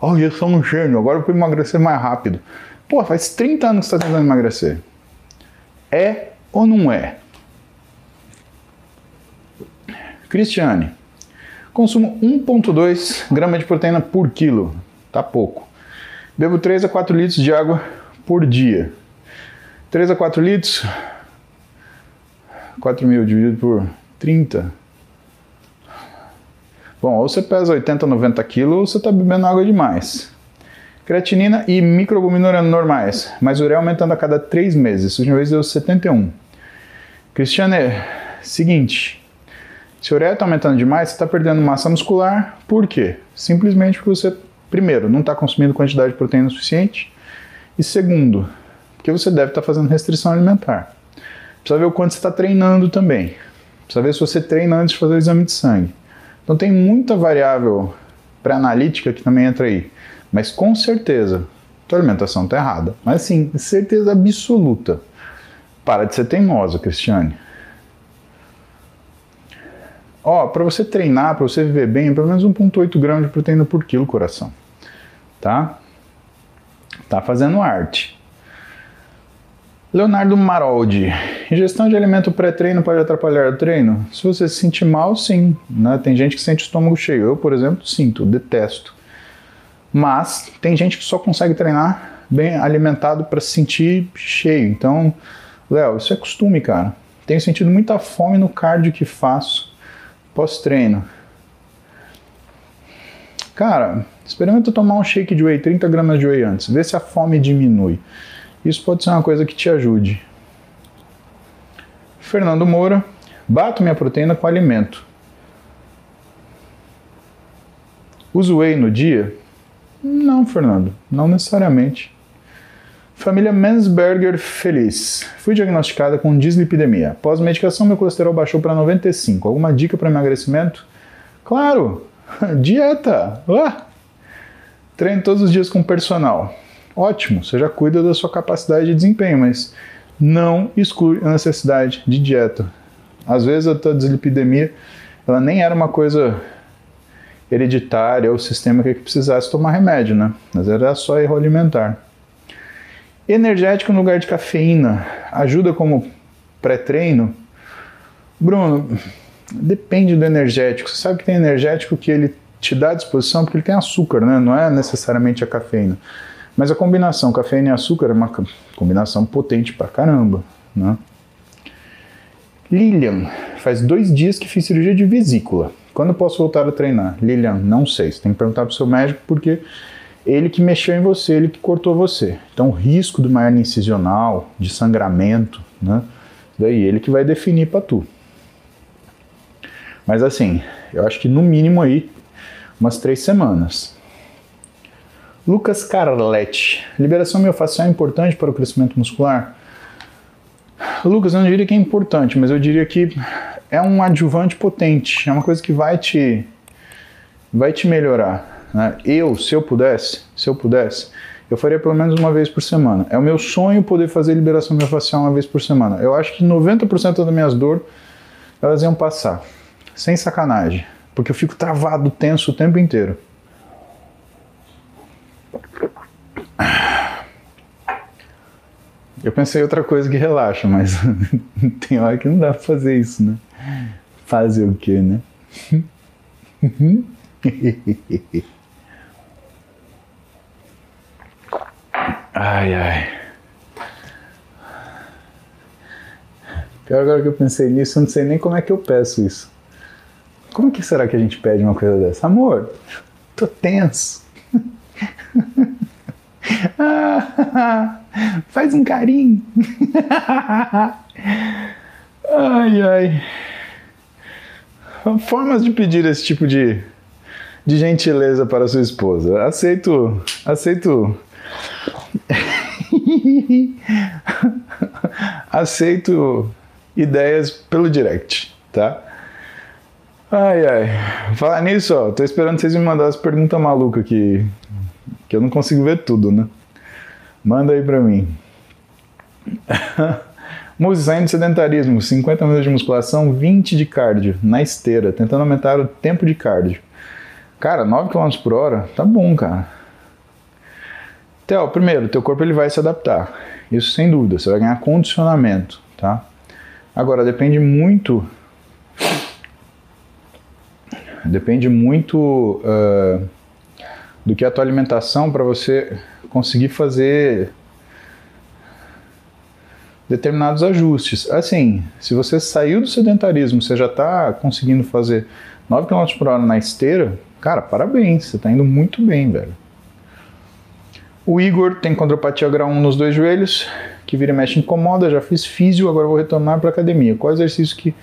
[SPEAKER 1] Oh, eu sou um gênio, agora eu vou emagrecer mais rápido. Pô, faz 30 anos que você está tentando emagrecer. É ou não é? Cristiane, Consumo 1,2 grama de proteína por quilo, tá pouco. Bebo 3 a 4 litros de água por dia. 3 a 4 litros. 4 mil dividido por 30. Bom, ou você pesa 80, 90 quilos ou você está bebendo água demais. Creatinina e microalbuminúria normais, mas ureia aumentando a cada 3 meses. Última vez deu 71. Cristiane, seguinte. Se a ureia está aumentando demais, você está perdendo massa muscular. Por quê? Simplesmente porque você, primeiro, não está consumindo quantidade de proteína suficiente. E segundo, porque você deve estar tá fazendo restrição alimentar. Precisa ver o quanto você está treinando também. Precisa ver se você treina antes de fazer o exame de sangue. Então tem muita variável pré-analítica que também entra aí. Mas com certeza, tua alimentação está errada. Mas sim, certeza absoluta. Para de ser teimosa, Cristiane. Ó, para você treinar, para você viver bem, pelo menos 1,8 gramas de proteína por quilo, coração. Tá? Tá fazendo arte. Leonardo Maroldi. Ingestão de alimento pré-treino pode atrapalhar o treino? Se você se sentir mal, sim. Né? Tem gente que sente o estômago cheio. Eu, por exemplo, sinto, detesto. Mas tem gente que só consegue treinar bem alimentado para se sentir cheio. Então, Léo, isso é costume, cara. Tenho sentido muita fome no cardio que faço pós-treino. Cara, experimenta tomar um shake de whey, 30 gramas de whey antes. Vê se a fome diminui. Isso pode ser uma coisa que te ajude. Fernando Moura, bato minha proteína com alimento. Uso whey no dia? Não, Fernando, não necessariamente. Família Mansberger feliz. Fui diagnosticada com dislipidemia. Após medicação, meu colesterol baixou para 95. Alguma dica para emagrecimento? Claro! Dieta! Treino todos os dias com personal ótimo, você já cuida da sua capacidade de desempenho, mas não exclui a necessidade de dieta. Às vezes a tua dislipidemia ela nem era uma coisa hereditária ou sistêmica que precisasse tomar remédio, né? Mas era só erro alimentar. Energético no lugar de cafeína ajuda como pré-treino? Bruno, depende do energético. Você sabe que tem energético que ele te dá disposição porque ele tem açúcar, né? Não é necessariamente a cafeína. Mas a combinação cafeína e açúcar é uma combinação potente pra caramba, né? Lilian, faz dois dias que fiz cirurgia de vesícula. Quando posso voltar a treinar? Lilian, não sei. Você tem que perguntar pro seu médico porque ele que mexeu em você, ele que cortou você. Então, o risco de uma hernia incisional, de sangramento, né? Daí ele que vai definir para tu. Mas assim, eu acho que no mínimo aí umas três semanas. Lucas Carletti. Liberação miofascial é importante para o crescimento muscular? Lucas, eu não diria que é importante, mas eu diria que é um adjuvante potente. É uma coisa que vai te, vai te melhorar. Né? Eu, se eu pudesse, se eu pudesse, eu faria pelo menos uma vez por semana. É o meu sonho poder fazer liberação miofascial uma vez por semana. Eu acho que 90% das minhas dores elas iam passar. Sem sacanagem. Porque eu fico travado, tenso o tempo inteiro. Eu pensei outra coisa que relaxa, mas tem hora que não dá pra fazer isso, né? Fazer o quê, né? ai, ai. Pior agora que eu pensei nisso, eu não sei nem como é que eu peço isso. Como que será que a gente pede uma coisa dessa? Amor, tô tenso. Faz um carinho. ai, ai. Formas de pedir esse tipo de, de gentileza para sua esposa. Aceito. Aceito. aceito ideias pelo direct, tá? Ai, ai. Falar nisso, ó, tô esperando vocês me mandarem as perguntas malucas que, que eu não consigo ver tudo, né? Manda aí pra mim. De sedentarismo, 50 minutos de musculação, 20 de cardio, na esteira, tentando aumentar o tempo de cardio. Cara, 9 km por hora, tá bom, cara. Theo, primeiro, teu corpo ele vai se adaptar. Isso sem dúvida, você vai ganhar condicionamento, tá? Agora, depende muito. Depende muito uh, do que é a tua alimentação para você conseguir fazer determinados ajustes. Assim, se você saiu do sedentarismo, você já está conseguindo fazer 9 km por hora na esteira, cara, parabéns, você está indo muito bem, velho. O Igor tem condropatia grau 1 nos dois joelhos, que vira e mexe incomoda, já fiz físio, agora vou retornar para academia. Qual exercício que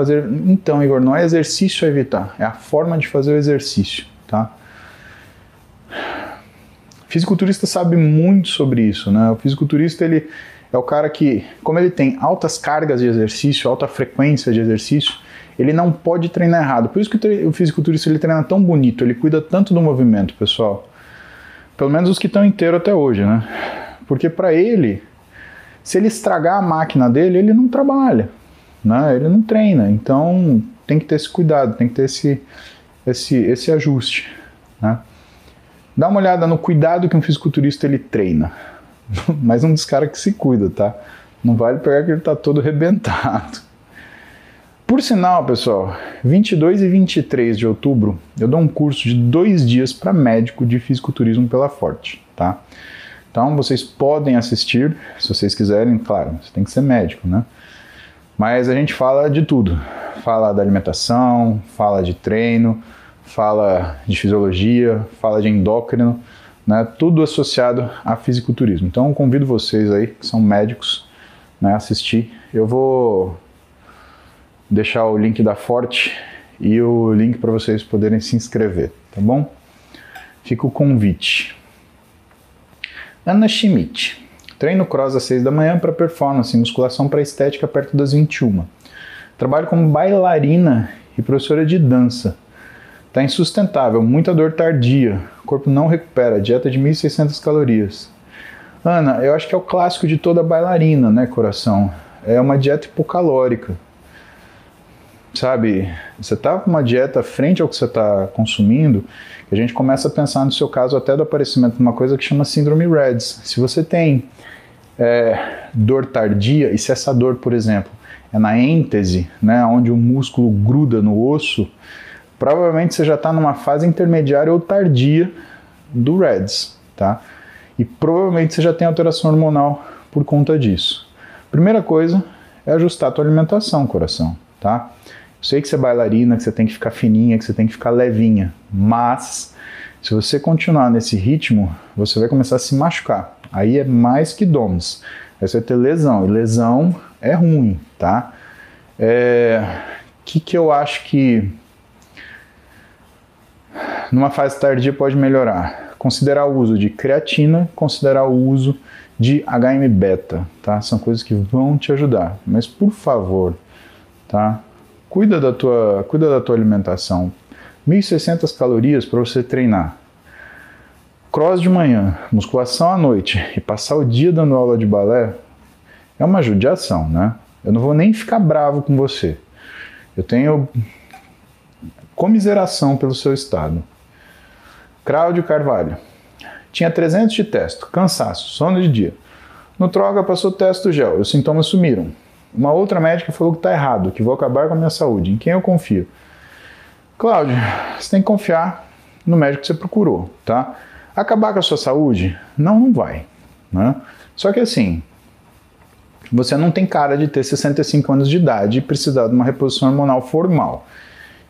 [SPEAKER 1] fazer? Então, Igor, não é exercício a evitar, é a forma de fazer o exercício, tá? fisiculturista sabe muito sobre isso, né? O fisiculturista ele é o cara que, como ele tem altas cargas de exercício, alta frequência de exercício, ele não pode treinar errado. Por isso que o fisiculturista ele treina tão bonito, ele cuida tanto do movimento, pessoal. Pelo menos os que estão inteiros até hoje, né? Porque para ele, se ele estragar a máquina dele, ele não trabalha, né? Ele não treina. Então tem que ter esse cuidado, tem que ter esse esse esse ajuste, né? Dá uma olhada no cuidado que um fisiculturista ele treina. Mas um dos caras que se cuida, tá? Não vale pegar que ele tá todo rebentado. Por sinal, pessoal, 22 e 23 de outubro eu dou um curso de dois dias para médico de fisiculturismo pela Forte, tá? Então vocês podem assistir, se vocês quiserem, claro, você tem que ser médico, né? Mas a gente fala de tudo. Fala da alimentação, fala de treino, fala de fisiologia, fala de endócrino, né, tudo associado a fisiculturismo. Então convido vocês aí, que são médicos, né, assistir. Eu vou deixar o link da Forte e o link para vocês poderem se inscrever, tá bom? Fica o convite. Ana Schmidt. Treino cross às 6 da manhã para performance musculação para estética perto das 21. Trabalho como bailarina e professora de dança. Está insustentável, muita dor tardia, corpo não recupera, dieta de 1.600 calorias. Ana, eu acho que é o clássico de toda bailarina, né, coração? É uma dieta hipocalórica. Sabe, você tá com uma dieta frente ao que você está consumindo, a gente começa a pensar no seu caso até do aparecimento de uma coisa que chama síndrome REDS. Se você tem é, dor tardia, e se essa dor, por exemplo, é na êntese, né, onde o músculo gruda no osso, provavelmente você já está numa fase intermediária ou tardia do REDS, tá? E provavelmente você já tem alteração hormonal por conta disso. Primeira coisa é ajustar a tua alimentação, coração, tá? Sei que você é bailarina, que você tem que ficar fininha, que você tem que ficar levinha, mas se você continuar nesse ritmo, você vai começar a se machucar. Aí é mais que DOMS. Aí você vai ter lesão, e lesão é ruim, tá? O é... que, que eu acho que numa fase tardia pode melhorar. Considerar o uso de creatina, considerar o uso de HM-beta, tá? São coisas que vão te ajudar. Mas por favor, tá? Cuida da tua, cuida da tua alimentação. 1.600 calorias para você treinar. Cross de manhã, musculação à noite e passar o dia dando aula de balé é uma judiação, né? Eu não vou nem ficar bravo com você. Eu tenho comiseração pelo seu estado. Cláudio Carvalho. Tinha 300 de testo, cansaço, sono de dia. No troca passou testo gel, os sintomas sumiram. Uma outra médica falou que está errado, que vou acabar com a minha saúde. Em quem eu confio? Cláudio, você tem que confiar no médico que você procurou, tá? Acabar com a sua saúde? Não, não vai. Né? Só que assim, você não tem cara de ter 65 anos de idade e precisar de uma reposição hormonal formal.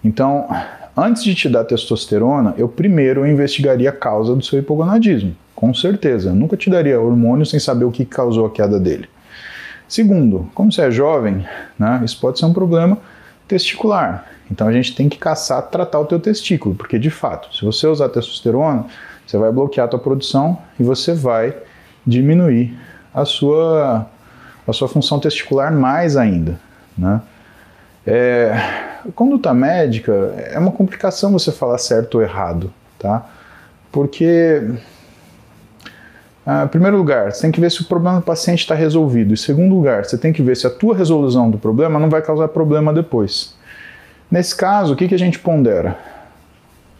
[SPEAKER 1] Então, antes de te dar testosterona, eu primeiro investigaria a causa do seu hipogonadismo, com certeza. Eu nunca te daria hormônio sem saber o que causou a queda dele. Segundo, como você é jovem, né, isso pode ser um problema testicular. Então a gente tem que caçar, tratar o teu testículo, porque de fato, se você usar testosterona, você vai bloquear a tua produção e você vai diminuir a sua, a sua função testicular mais ainda. Né? É, conduta médica é uma complicação você falar certo ou errado, tá? Porque, ah, primeiro lugar, você tem que ver se o problema do paciente está resolvido. Em segundo lugar, você tem que ver se a tua resolução do problema não vai causar problema depois. Nesse caso, o que, que a gente pondera?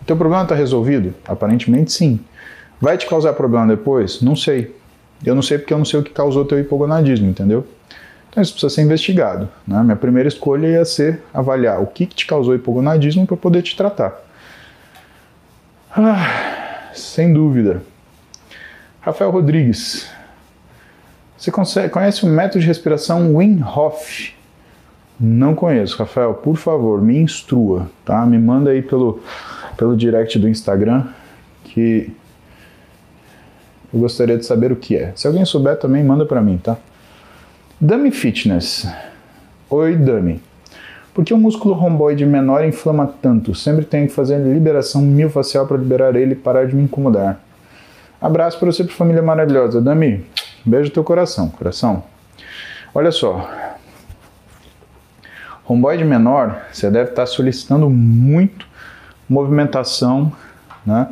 [SPEAKER 1] O teu problema está resolvido? Aparentemente sim. Vai te causar problema depois? Não sei. Eu não sei porque eu não sei o que causou teu hipogonadismo, entendeu? Então isso precisa ser investigado. Né? Minha primeira escolha ia ser avaliar o que, que te causou hipogonadismo para poder te tratar. Ah, sem dúvida. Rafael Rodrigues. Você conhece o método de respiração Wim Hof? Não conheço, Rafael. Por favor, me instrua, tá? Me manda aí pelo, pelo direct do Instagram que eu gostaria de saber o que é. Se alguém souber também, manda para mim, tá? Dummy Fitness. Oi, Dummy. Por que o músculo romboide menor inflama tanto? Sempre tenho que fazer liberação miofascial para liberar ele e parar de me incomodar. Abraço para você para família maravilhosa. Dami, beijo no teu coração, coração. Olha só. Romboide menor, você deve estar solicitando muito movimentação né,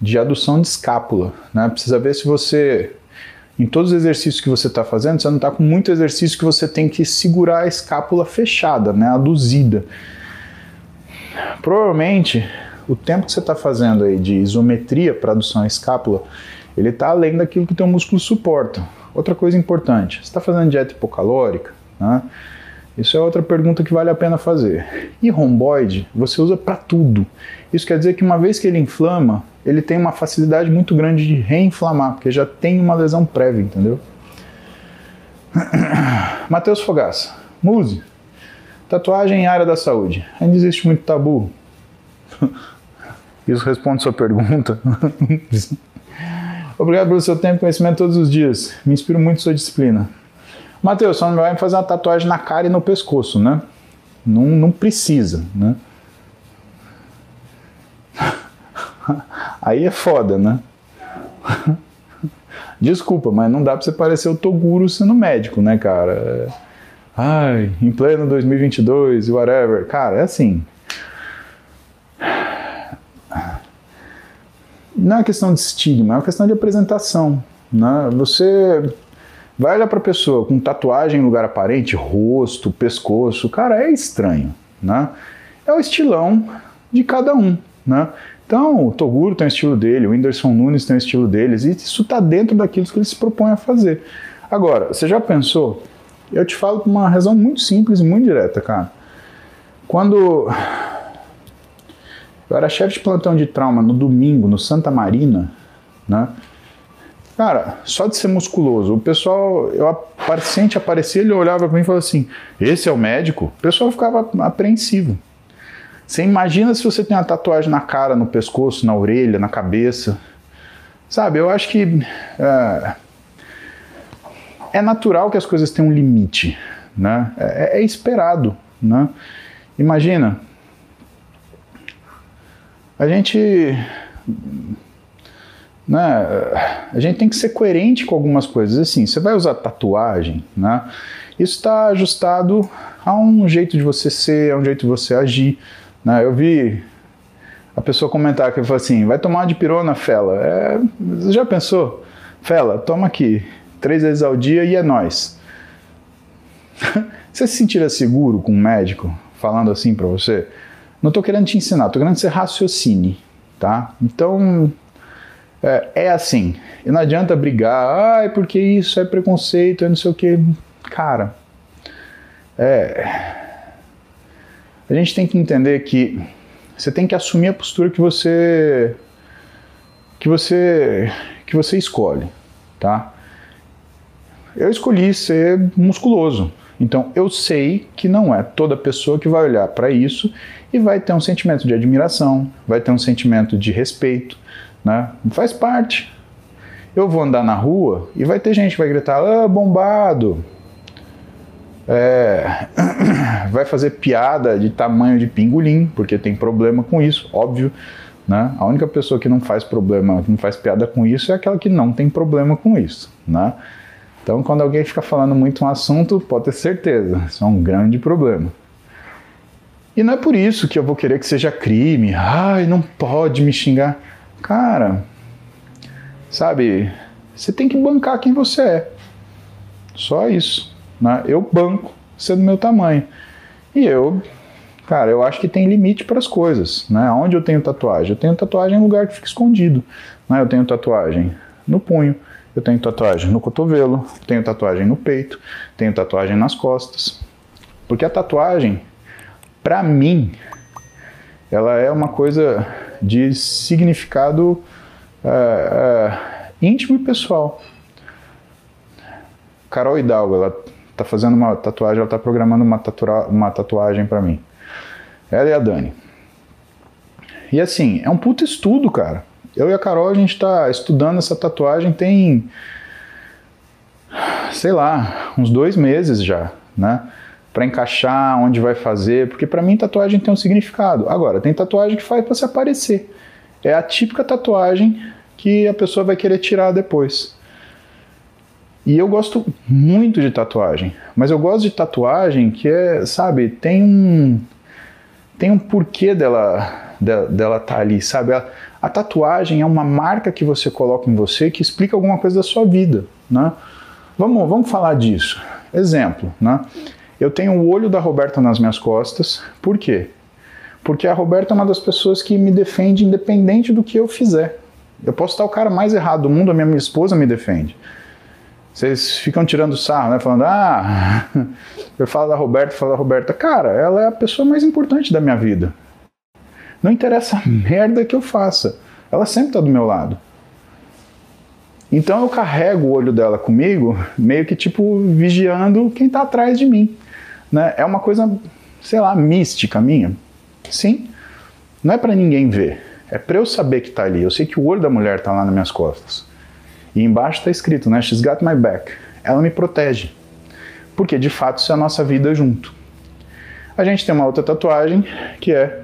[SPEAKER 1] de adução de escápula. Né? Precisa ver se você em todos os exercícios que você está fazendo, você não está com muito exercício que você tem que segurar a escápula fechada, né, aduzida. Provavelmente o tempo que você está fazendo aí de isometria para adução à escápula, ele está além daquilo que o teu músculo suporta. Outra coisa importante, você está fazendo dieta hipocalórica, né? Isso é outra pergunta que vale a pena fazer. E romboide você usa para tudo. Isso quer dizer que uma vez que ele inflama, ele tem uma facilidade muito grande de reinflamar, porque já tem uma lesão prévia, entendeu? Matheus Fogaça, Muse, tatuagem em área da saúde. Ainda existe muito tabu? Isso responde sua pergunta. Obrigado pelo seu tempo e conhecimento todos os dias. Me inspiro muito sua disciplina. Matheus, só não vai fazer uma tatuagem na cara e no pescoço, né? Não, não precisa, né? Aí é foda, né? Desculpa, mas não dá pra você parecer o Toguro sendo médico, né, cara? Ai, em pleno 2022, whatever. Cara, é assim. Não é questão de estigma, é uma questão de apresentação. Né? Você vai olhar pra pessoa com tatuagem em lugar aparente, rosto, pescoço, cara, é estranho. Né? É o estilão de cada um. Né? Então, o Toguro tem o estilo dele, o Whindersson Nunes tem o estilo deles, e isso está dentro daquilo que eles se propõem a fazer. Agora, você já pensou? Eu te falo por uma razão muito simples e muito direta, cara. Quando eu era chefe de plantão de trauma no domingo, no Santa Marina, né? Cara, só de ser musculoso, o pessoal, eu, o paciente aparecia, ele olhava para mim e falava assim: esse é o médico? O pessoal ficava apreensivo. Você imagina se você tem uma tatuagem na cara, no pescoço, na orelha, na cabeça. Sabe, eu acho que é, é natural que as coisas tenham um limite, né? É, é, esperado, né? Imagina, a gente, né? A gente tem que ser coerente com algumas coisas. Assim, você vai usar tatuagem, né? Isso está ajustado a um jeito de você ser, a um jeito de você agir. Né? Eu vi a pessoa comentar que falou assim: vai tomar de pirona, Fela. É, você já pensou? Fela, toma aqui, três vezes ao dia e é nós. você se sentiria seguro com um médico falando assim para você? Não estou querendo te ensinar, estou querendo que você raciocine, tá? Então, é, é, assim. E não adianta brigar, ai, porque isso é preconceito, é não sei o que. Cara, é a gente tem que entender que você tem que assumir a postura que você que você que você escolhe, tá? Eu escolhi ser musculoso. Então eu sei que não é toda pessoa que vai olhar para isso e vai ter um sentimento de admiração, vai ter um sentimento de respeito, né? Faz parte. Eu vou andar na rua e vai ter gente que vai gritar: "Ah, bombado!" é, vai fazer piada de tamanho de pingolim, porque tem problema com isso, óbvio. Né? A única pessoa que não faz problema, não faz piada com isso é aquela que não tem problema com isso. Né? Então, quando alguém fica falando muito um assunto, pode ter certeza, isso é um grande problema. E não é por isso que eu vou querer que seja crime. Ai, não pode me xingar. Cara, sabe, você tem que bancar quem você é. Só isso. Né? Eu banco sendo meu tamanho. E eu, cara, eu acho que tem limite para as coisas. Né? Onde eu tenho tatuagem? Eu tenho tatuagem em lugar que fica escondido. Né? Eu tenho tatuagem no punho, eu tenho tatuagem no cotovelo, tenho tatuagem no peito, tenho tatuagem nas costas. Porque a tatuagem, para mim, ela é uma coisa de significado é, é, íntimo e pessoal. Carol Hidalgo, ela tá fazendo uma tatuagem, ela tá programando uma, uma tatuagem para mim. Ela e a Dani. E assim, é um puto estudo, cara. Eu e a Carol, a gente tá estudando essa tatuagem tem, sei lá, uns dois meses já, né? Para encaixar onde vai fazer, porque para mim tatuagem tem um significado. Agora, tem tatuagem que faz para se aparecer. É a típica tatuagem que a pessoa vai querer tirar depois. E eu gosto muito de tatuagem, mas eu gosto de tatuagem que é, sabe, tem um tem um porquê dela dela, tá ali, sabe? A, a, tatuagem é uma marca que você coloca em você que explica alguma coisa da sua vida, né? Vamos, vamos falar disso. Exemplo, né? Eu tenho o olho da Roberta nas minhas costas. Por quê? Porque a Roberta é uma das pessoas que me defende independente do que eu fizer. Eu posso estar o cara mais errado do mundo, a minha esposa me defende. Vocês ficam tirando sarro, né? Falando, ah, eu falo da Roberta, falo da Roberta. Cara, ela é a pessoa mais importante da minha vida. Não interessa a merda que eu faça. Ela sempre está do meu lado. Então eu carrego o olho dela comigo, meio que tipo vigiando quem está atrás de mim. Né? É uma coisa, sei lá, mística minha. Sim. Não é para ninguém ver. É para eu saber que está ali. Eu sei que o olho da mulher está lá nas minhas costas. E embaixo está escrito, né? She's got my back. Ela me protege. Porque de fato isso é a nossa vida junto. A gente tem uma outra tatuagem que é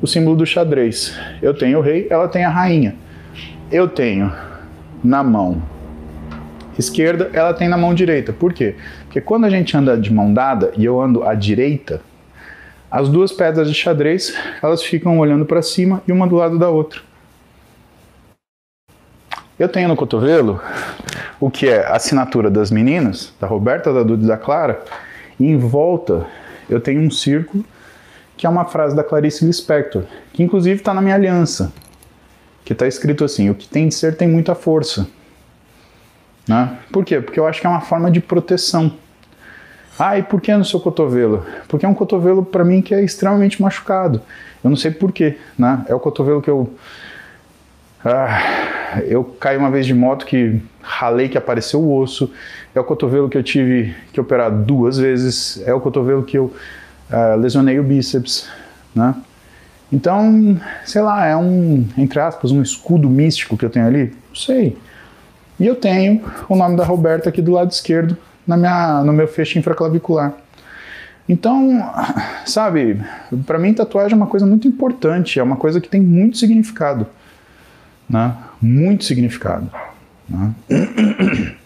[SPEAKER 1] o símbolo do xadrez. Eu tenho o rei, ela tem a rainha. Eu tenho na mão esquerda, ela tem na mão direita. Por quê? Porque quando a gente anda de mão dada e eu ando à direita, as duas pedras de xadrez, elas ficam olhando para cima e uma do lado da outra. Eu tenho no cotovelo o que é a assinatura das meninas, da Roberta, da Duda e da Clara, e em volta eu tenho um círculo que é uma frase da Clarice Lispector, que inclusive está na minha aliança, que está escrito assim: o que tem de ser tem muita força. Né? Por quê? Porque eu acho que é uma forma de proteção. Ah, e por que no seu cotovelo? Porque é um cotovelo para mim que é extremamente machucado. Eu não sei por quê, né? É o cotovelo que eu ah, eu caí uma vez de moto que ralei que apareceu o osso. É o cotovelo que eu tive que operar duas vezes. É o cotovelo que eu uh, lesionei o bíceps, né? Então, sei lá, é um, entre aspas, um escudo místico que eu tenho ali? Não sei. E eu tenho o nome da Roberta aqui do lado esquerdo, na minha, no meu feixe infraclavicular. Então, sabe, para mim tatuagem é uma coisa muito importante, é uma coisa que tem muito significado, né? Muito significado. Né?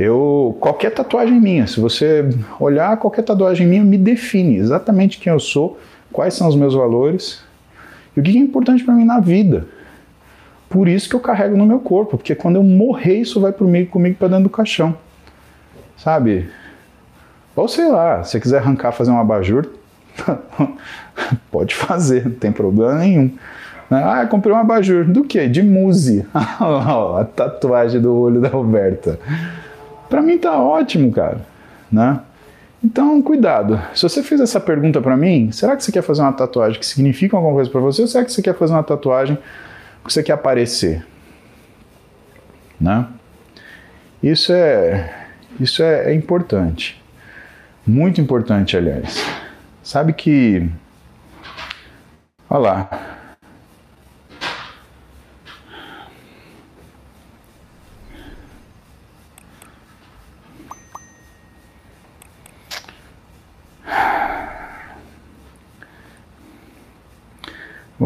[SPEAKER 1] Eu qualquer tatuagem minha, se você olhar qualquer tatuagem minha, me define exatamente quem eu sou, quais são os meus valores e o que é importante para mim na vida. Por isso que eu carrego no meu corpo, porque quando eu morrer isso vai comigo, comigo para dentro do caixão, sabe? Ou sei lá, se você quiser arrancar, fazer um abajur, pode fazer, não tem problema nenhum. Ah, comprei um abajur. Do que? De muse. a tatuagem do olho da Roberta. Para mim tá ótimo, cara, né? Então, cuidado. Se você fez essa pergunta para mim, será que você quer fazer uma tatuagem que significa alguma coisa para você ou será que você quer fazer uma tatuagem porque você quer aparecer? Né? Isso é isso é, é importante. Muito importante, aliás. Sabe que Olha lá,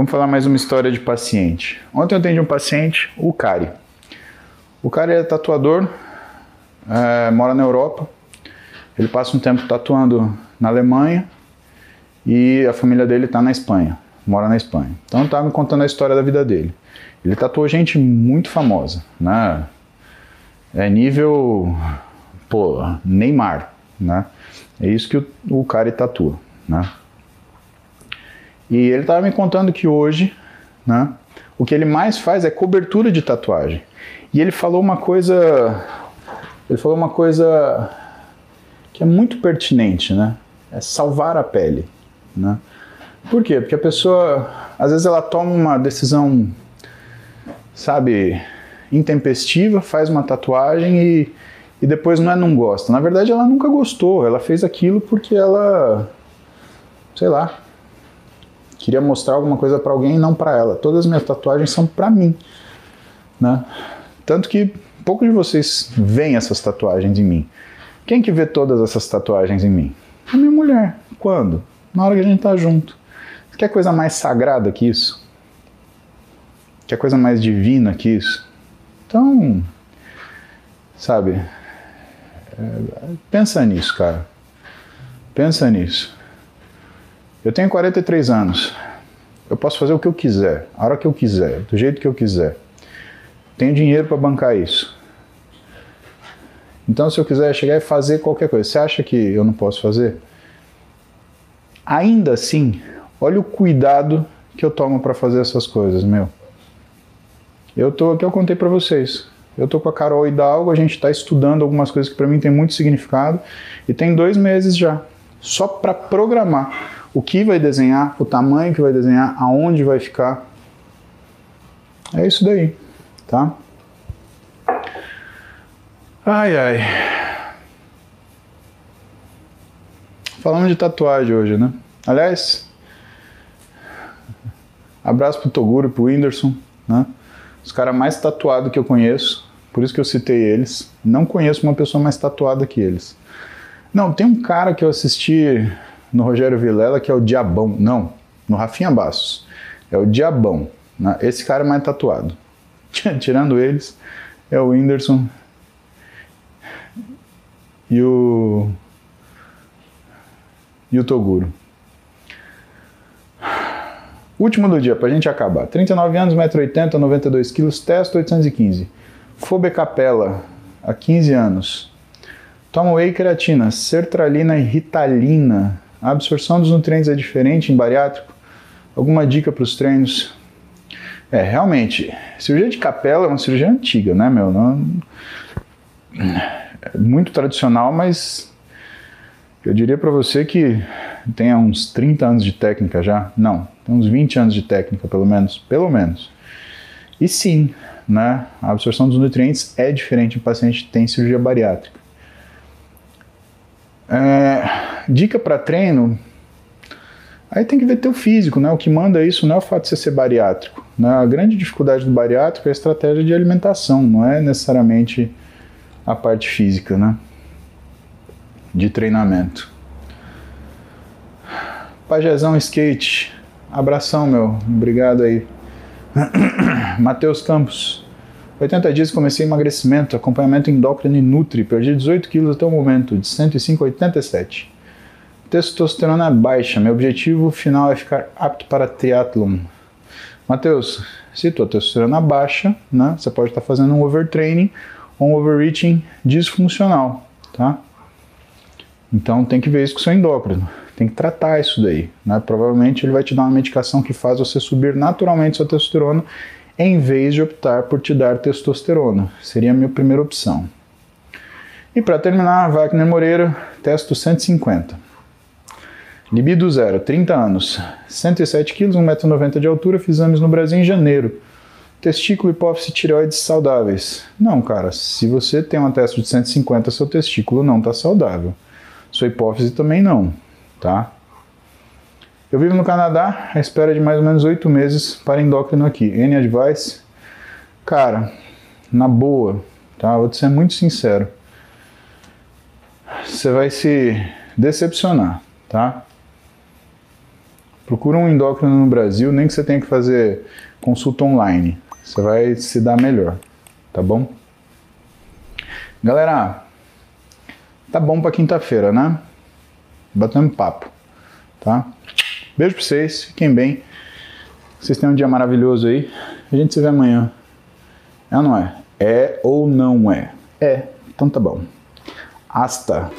[SPEAKER 1] Vamos falar mais uma história de paciente. Ontem eu atendi um paciente, o Cari. O Cari é tatuador, é, mora na Europa. Ele passa um tempo tatuando na Alemanha e a família dele está na Espanha, mora na Espanha. Então estava me contando a história da vida dele. Ele tatuou gente muito famosa, né? É nível, pô, Neymar, né? É isso que o, o Cari tatua, né? E ele estava me contando que hoje, né, o que ele mais faz é cobertura de tatuagem. E ele falou uma coisa, ele falou uma coisa que é muito pertinente, né? É salvar a pele, né? Por quê? Porque a pessoa, às vezes ela toma uma decisão, sabe, intempestiva, faz uma tatuagem e, e depois não é não gosta. Na verdade, ela nunca gostou. Ela fez aquilo porque ela, sei lá, queria mostrar alguma coisa para alguém e não para ela. Todas as minhas tatuagens são para mim, né? Tanto que poucos de vocês veem essas tatuagens em mim. Quem que vê todas essas tatuagens em mim? A minha mulher. Quando? Na hora que a gente tá junto. Quer coisa mais sagrada que isso? Quer coisa mais divina que isso? Então, sabe, é, pensa nisso, cara. Pensa nisso. Eu tenho 43 anos. Eu posso fazer o que eu quiser, a hora que eu quiser, do jeito que eu quiser. Tenho dinheiro para bancar isso. Então, se eu quiser chegar e fazer qualquer coisa, você acha que eu não posso fazer? Ainda assim, olha o cuidado que eu tomo para fazer essas coisas, meu. Eu tô aqui, eu contei para vocês. Eu tô com a Carol Hidalgo, a gente está estudando algumas coisas que para mim tem muito significado e tem dois meses já, só para programar o que vai desenhar, o tamanho que vai desenhar, aonde vai ficar. É isso daí, tá? Ai ai. Falando de tatuagem hoje, né? Aliás, abraço pro Toguro, pro Whindersson, né? Os caras mais tatuados que eu conheço, por isso que eu citei eles. Não conheço uma pessoa mais tatuada que eles. Não, tem um cara que eu assisti no Rogério Vilela que é o Diabão. Não, no Rafinha Bastos. É o Diabão. Né? Esse cara é mais tatuado. Tirando eles, é o Whindersson e o. E o Toguro. Último do dia, pra gente acabar. 39 anos, 1,80m, 92 kg, testo 815. Fobe Capella, há 15 anos. Toma whey creatina, sertralina e ritalina. A absorção dos nutrientes é diferente em bariátrico? Alguma dica para os treinos? É, realmente, cirurgia de capela é uma cirurgia antiga, né, meu? Não... É muito tradicional, mas eu diria para você que tem uns 30 anos de técnica já. Não, tem uns 20 anos de técnica, pelo menos. Pelo menos. E sim, né, a absorção dos nutrientes é diferente em paciente que tem cirurgia bariátrica. É, dica para treino, aí tem que ver teu físico, né? O que manda isso não é o fato de você ser bariátrico. Né? A grande dificuldade do bariátrico é a estratégia de alimentação, não é necessariamente a parte física, né? De treinamento. Pajezão Skate, Abração, meu. Obrigado aí. Matheus Campos. 80 dias comecei emagrecimento, acompanhamento endócrino e Nutri. Perdi 18 quilos até o momento, de 105 a 87. Testosterona baixa. Meu objetivo final é ficar apto para triatlon. Matheus, se tua testosterona baixa, né, você pode estar fazendo um overtraining ou um overreaching disfuncional, tá? Então tem que ver isso com o seu endócrino tem que tratar isso daí. Né? Provavelmente ele vai te dar uma medicação que faz você subir naturalmente sua testosterona em vez de optar por te dar testosterona. Seria a minha primeira opção. E para terminar, Wagner Moreira, testo 150. Libido zero, 30 anos, 107 kg, 1,90m de altura, fiz exames no Brasil em janeiro. Testículo, hipófise, tireoides saudáveis. Não, cara, se você tem uma testa de 150, seu testículo não está saudável. Sua hipófise também não tá? Eu vivo no Canadá à espera de mais ou menos oito meses para endócrino aqui. N advice, cara, na boa, tá? Vou te ser muito sincero. Você vai se decepcionar, tá? Procura um endócrino no Brasil, nem que você tenha que fazer consulta online. Você vai se dar melhor, tá bom? Galera, tá bom para quinta-feira, né? batendo papo, tá? Beijo pra vocês, fiquem bem. Vocês tenham um dia maravilhoso aí. A gente se vê amanhã. É ou não é? É ou não é? É, então tá bom. Hasta.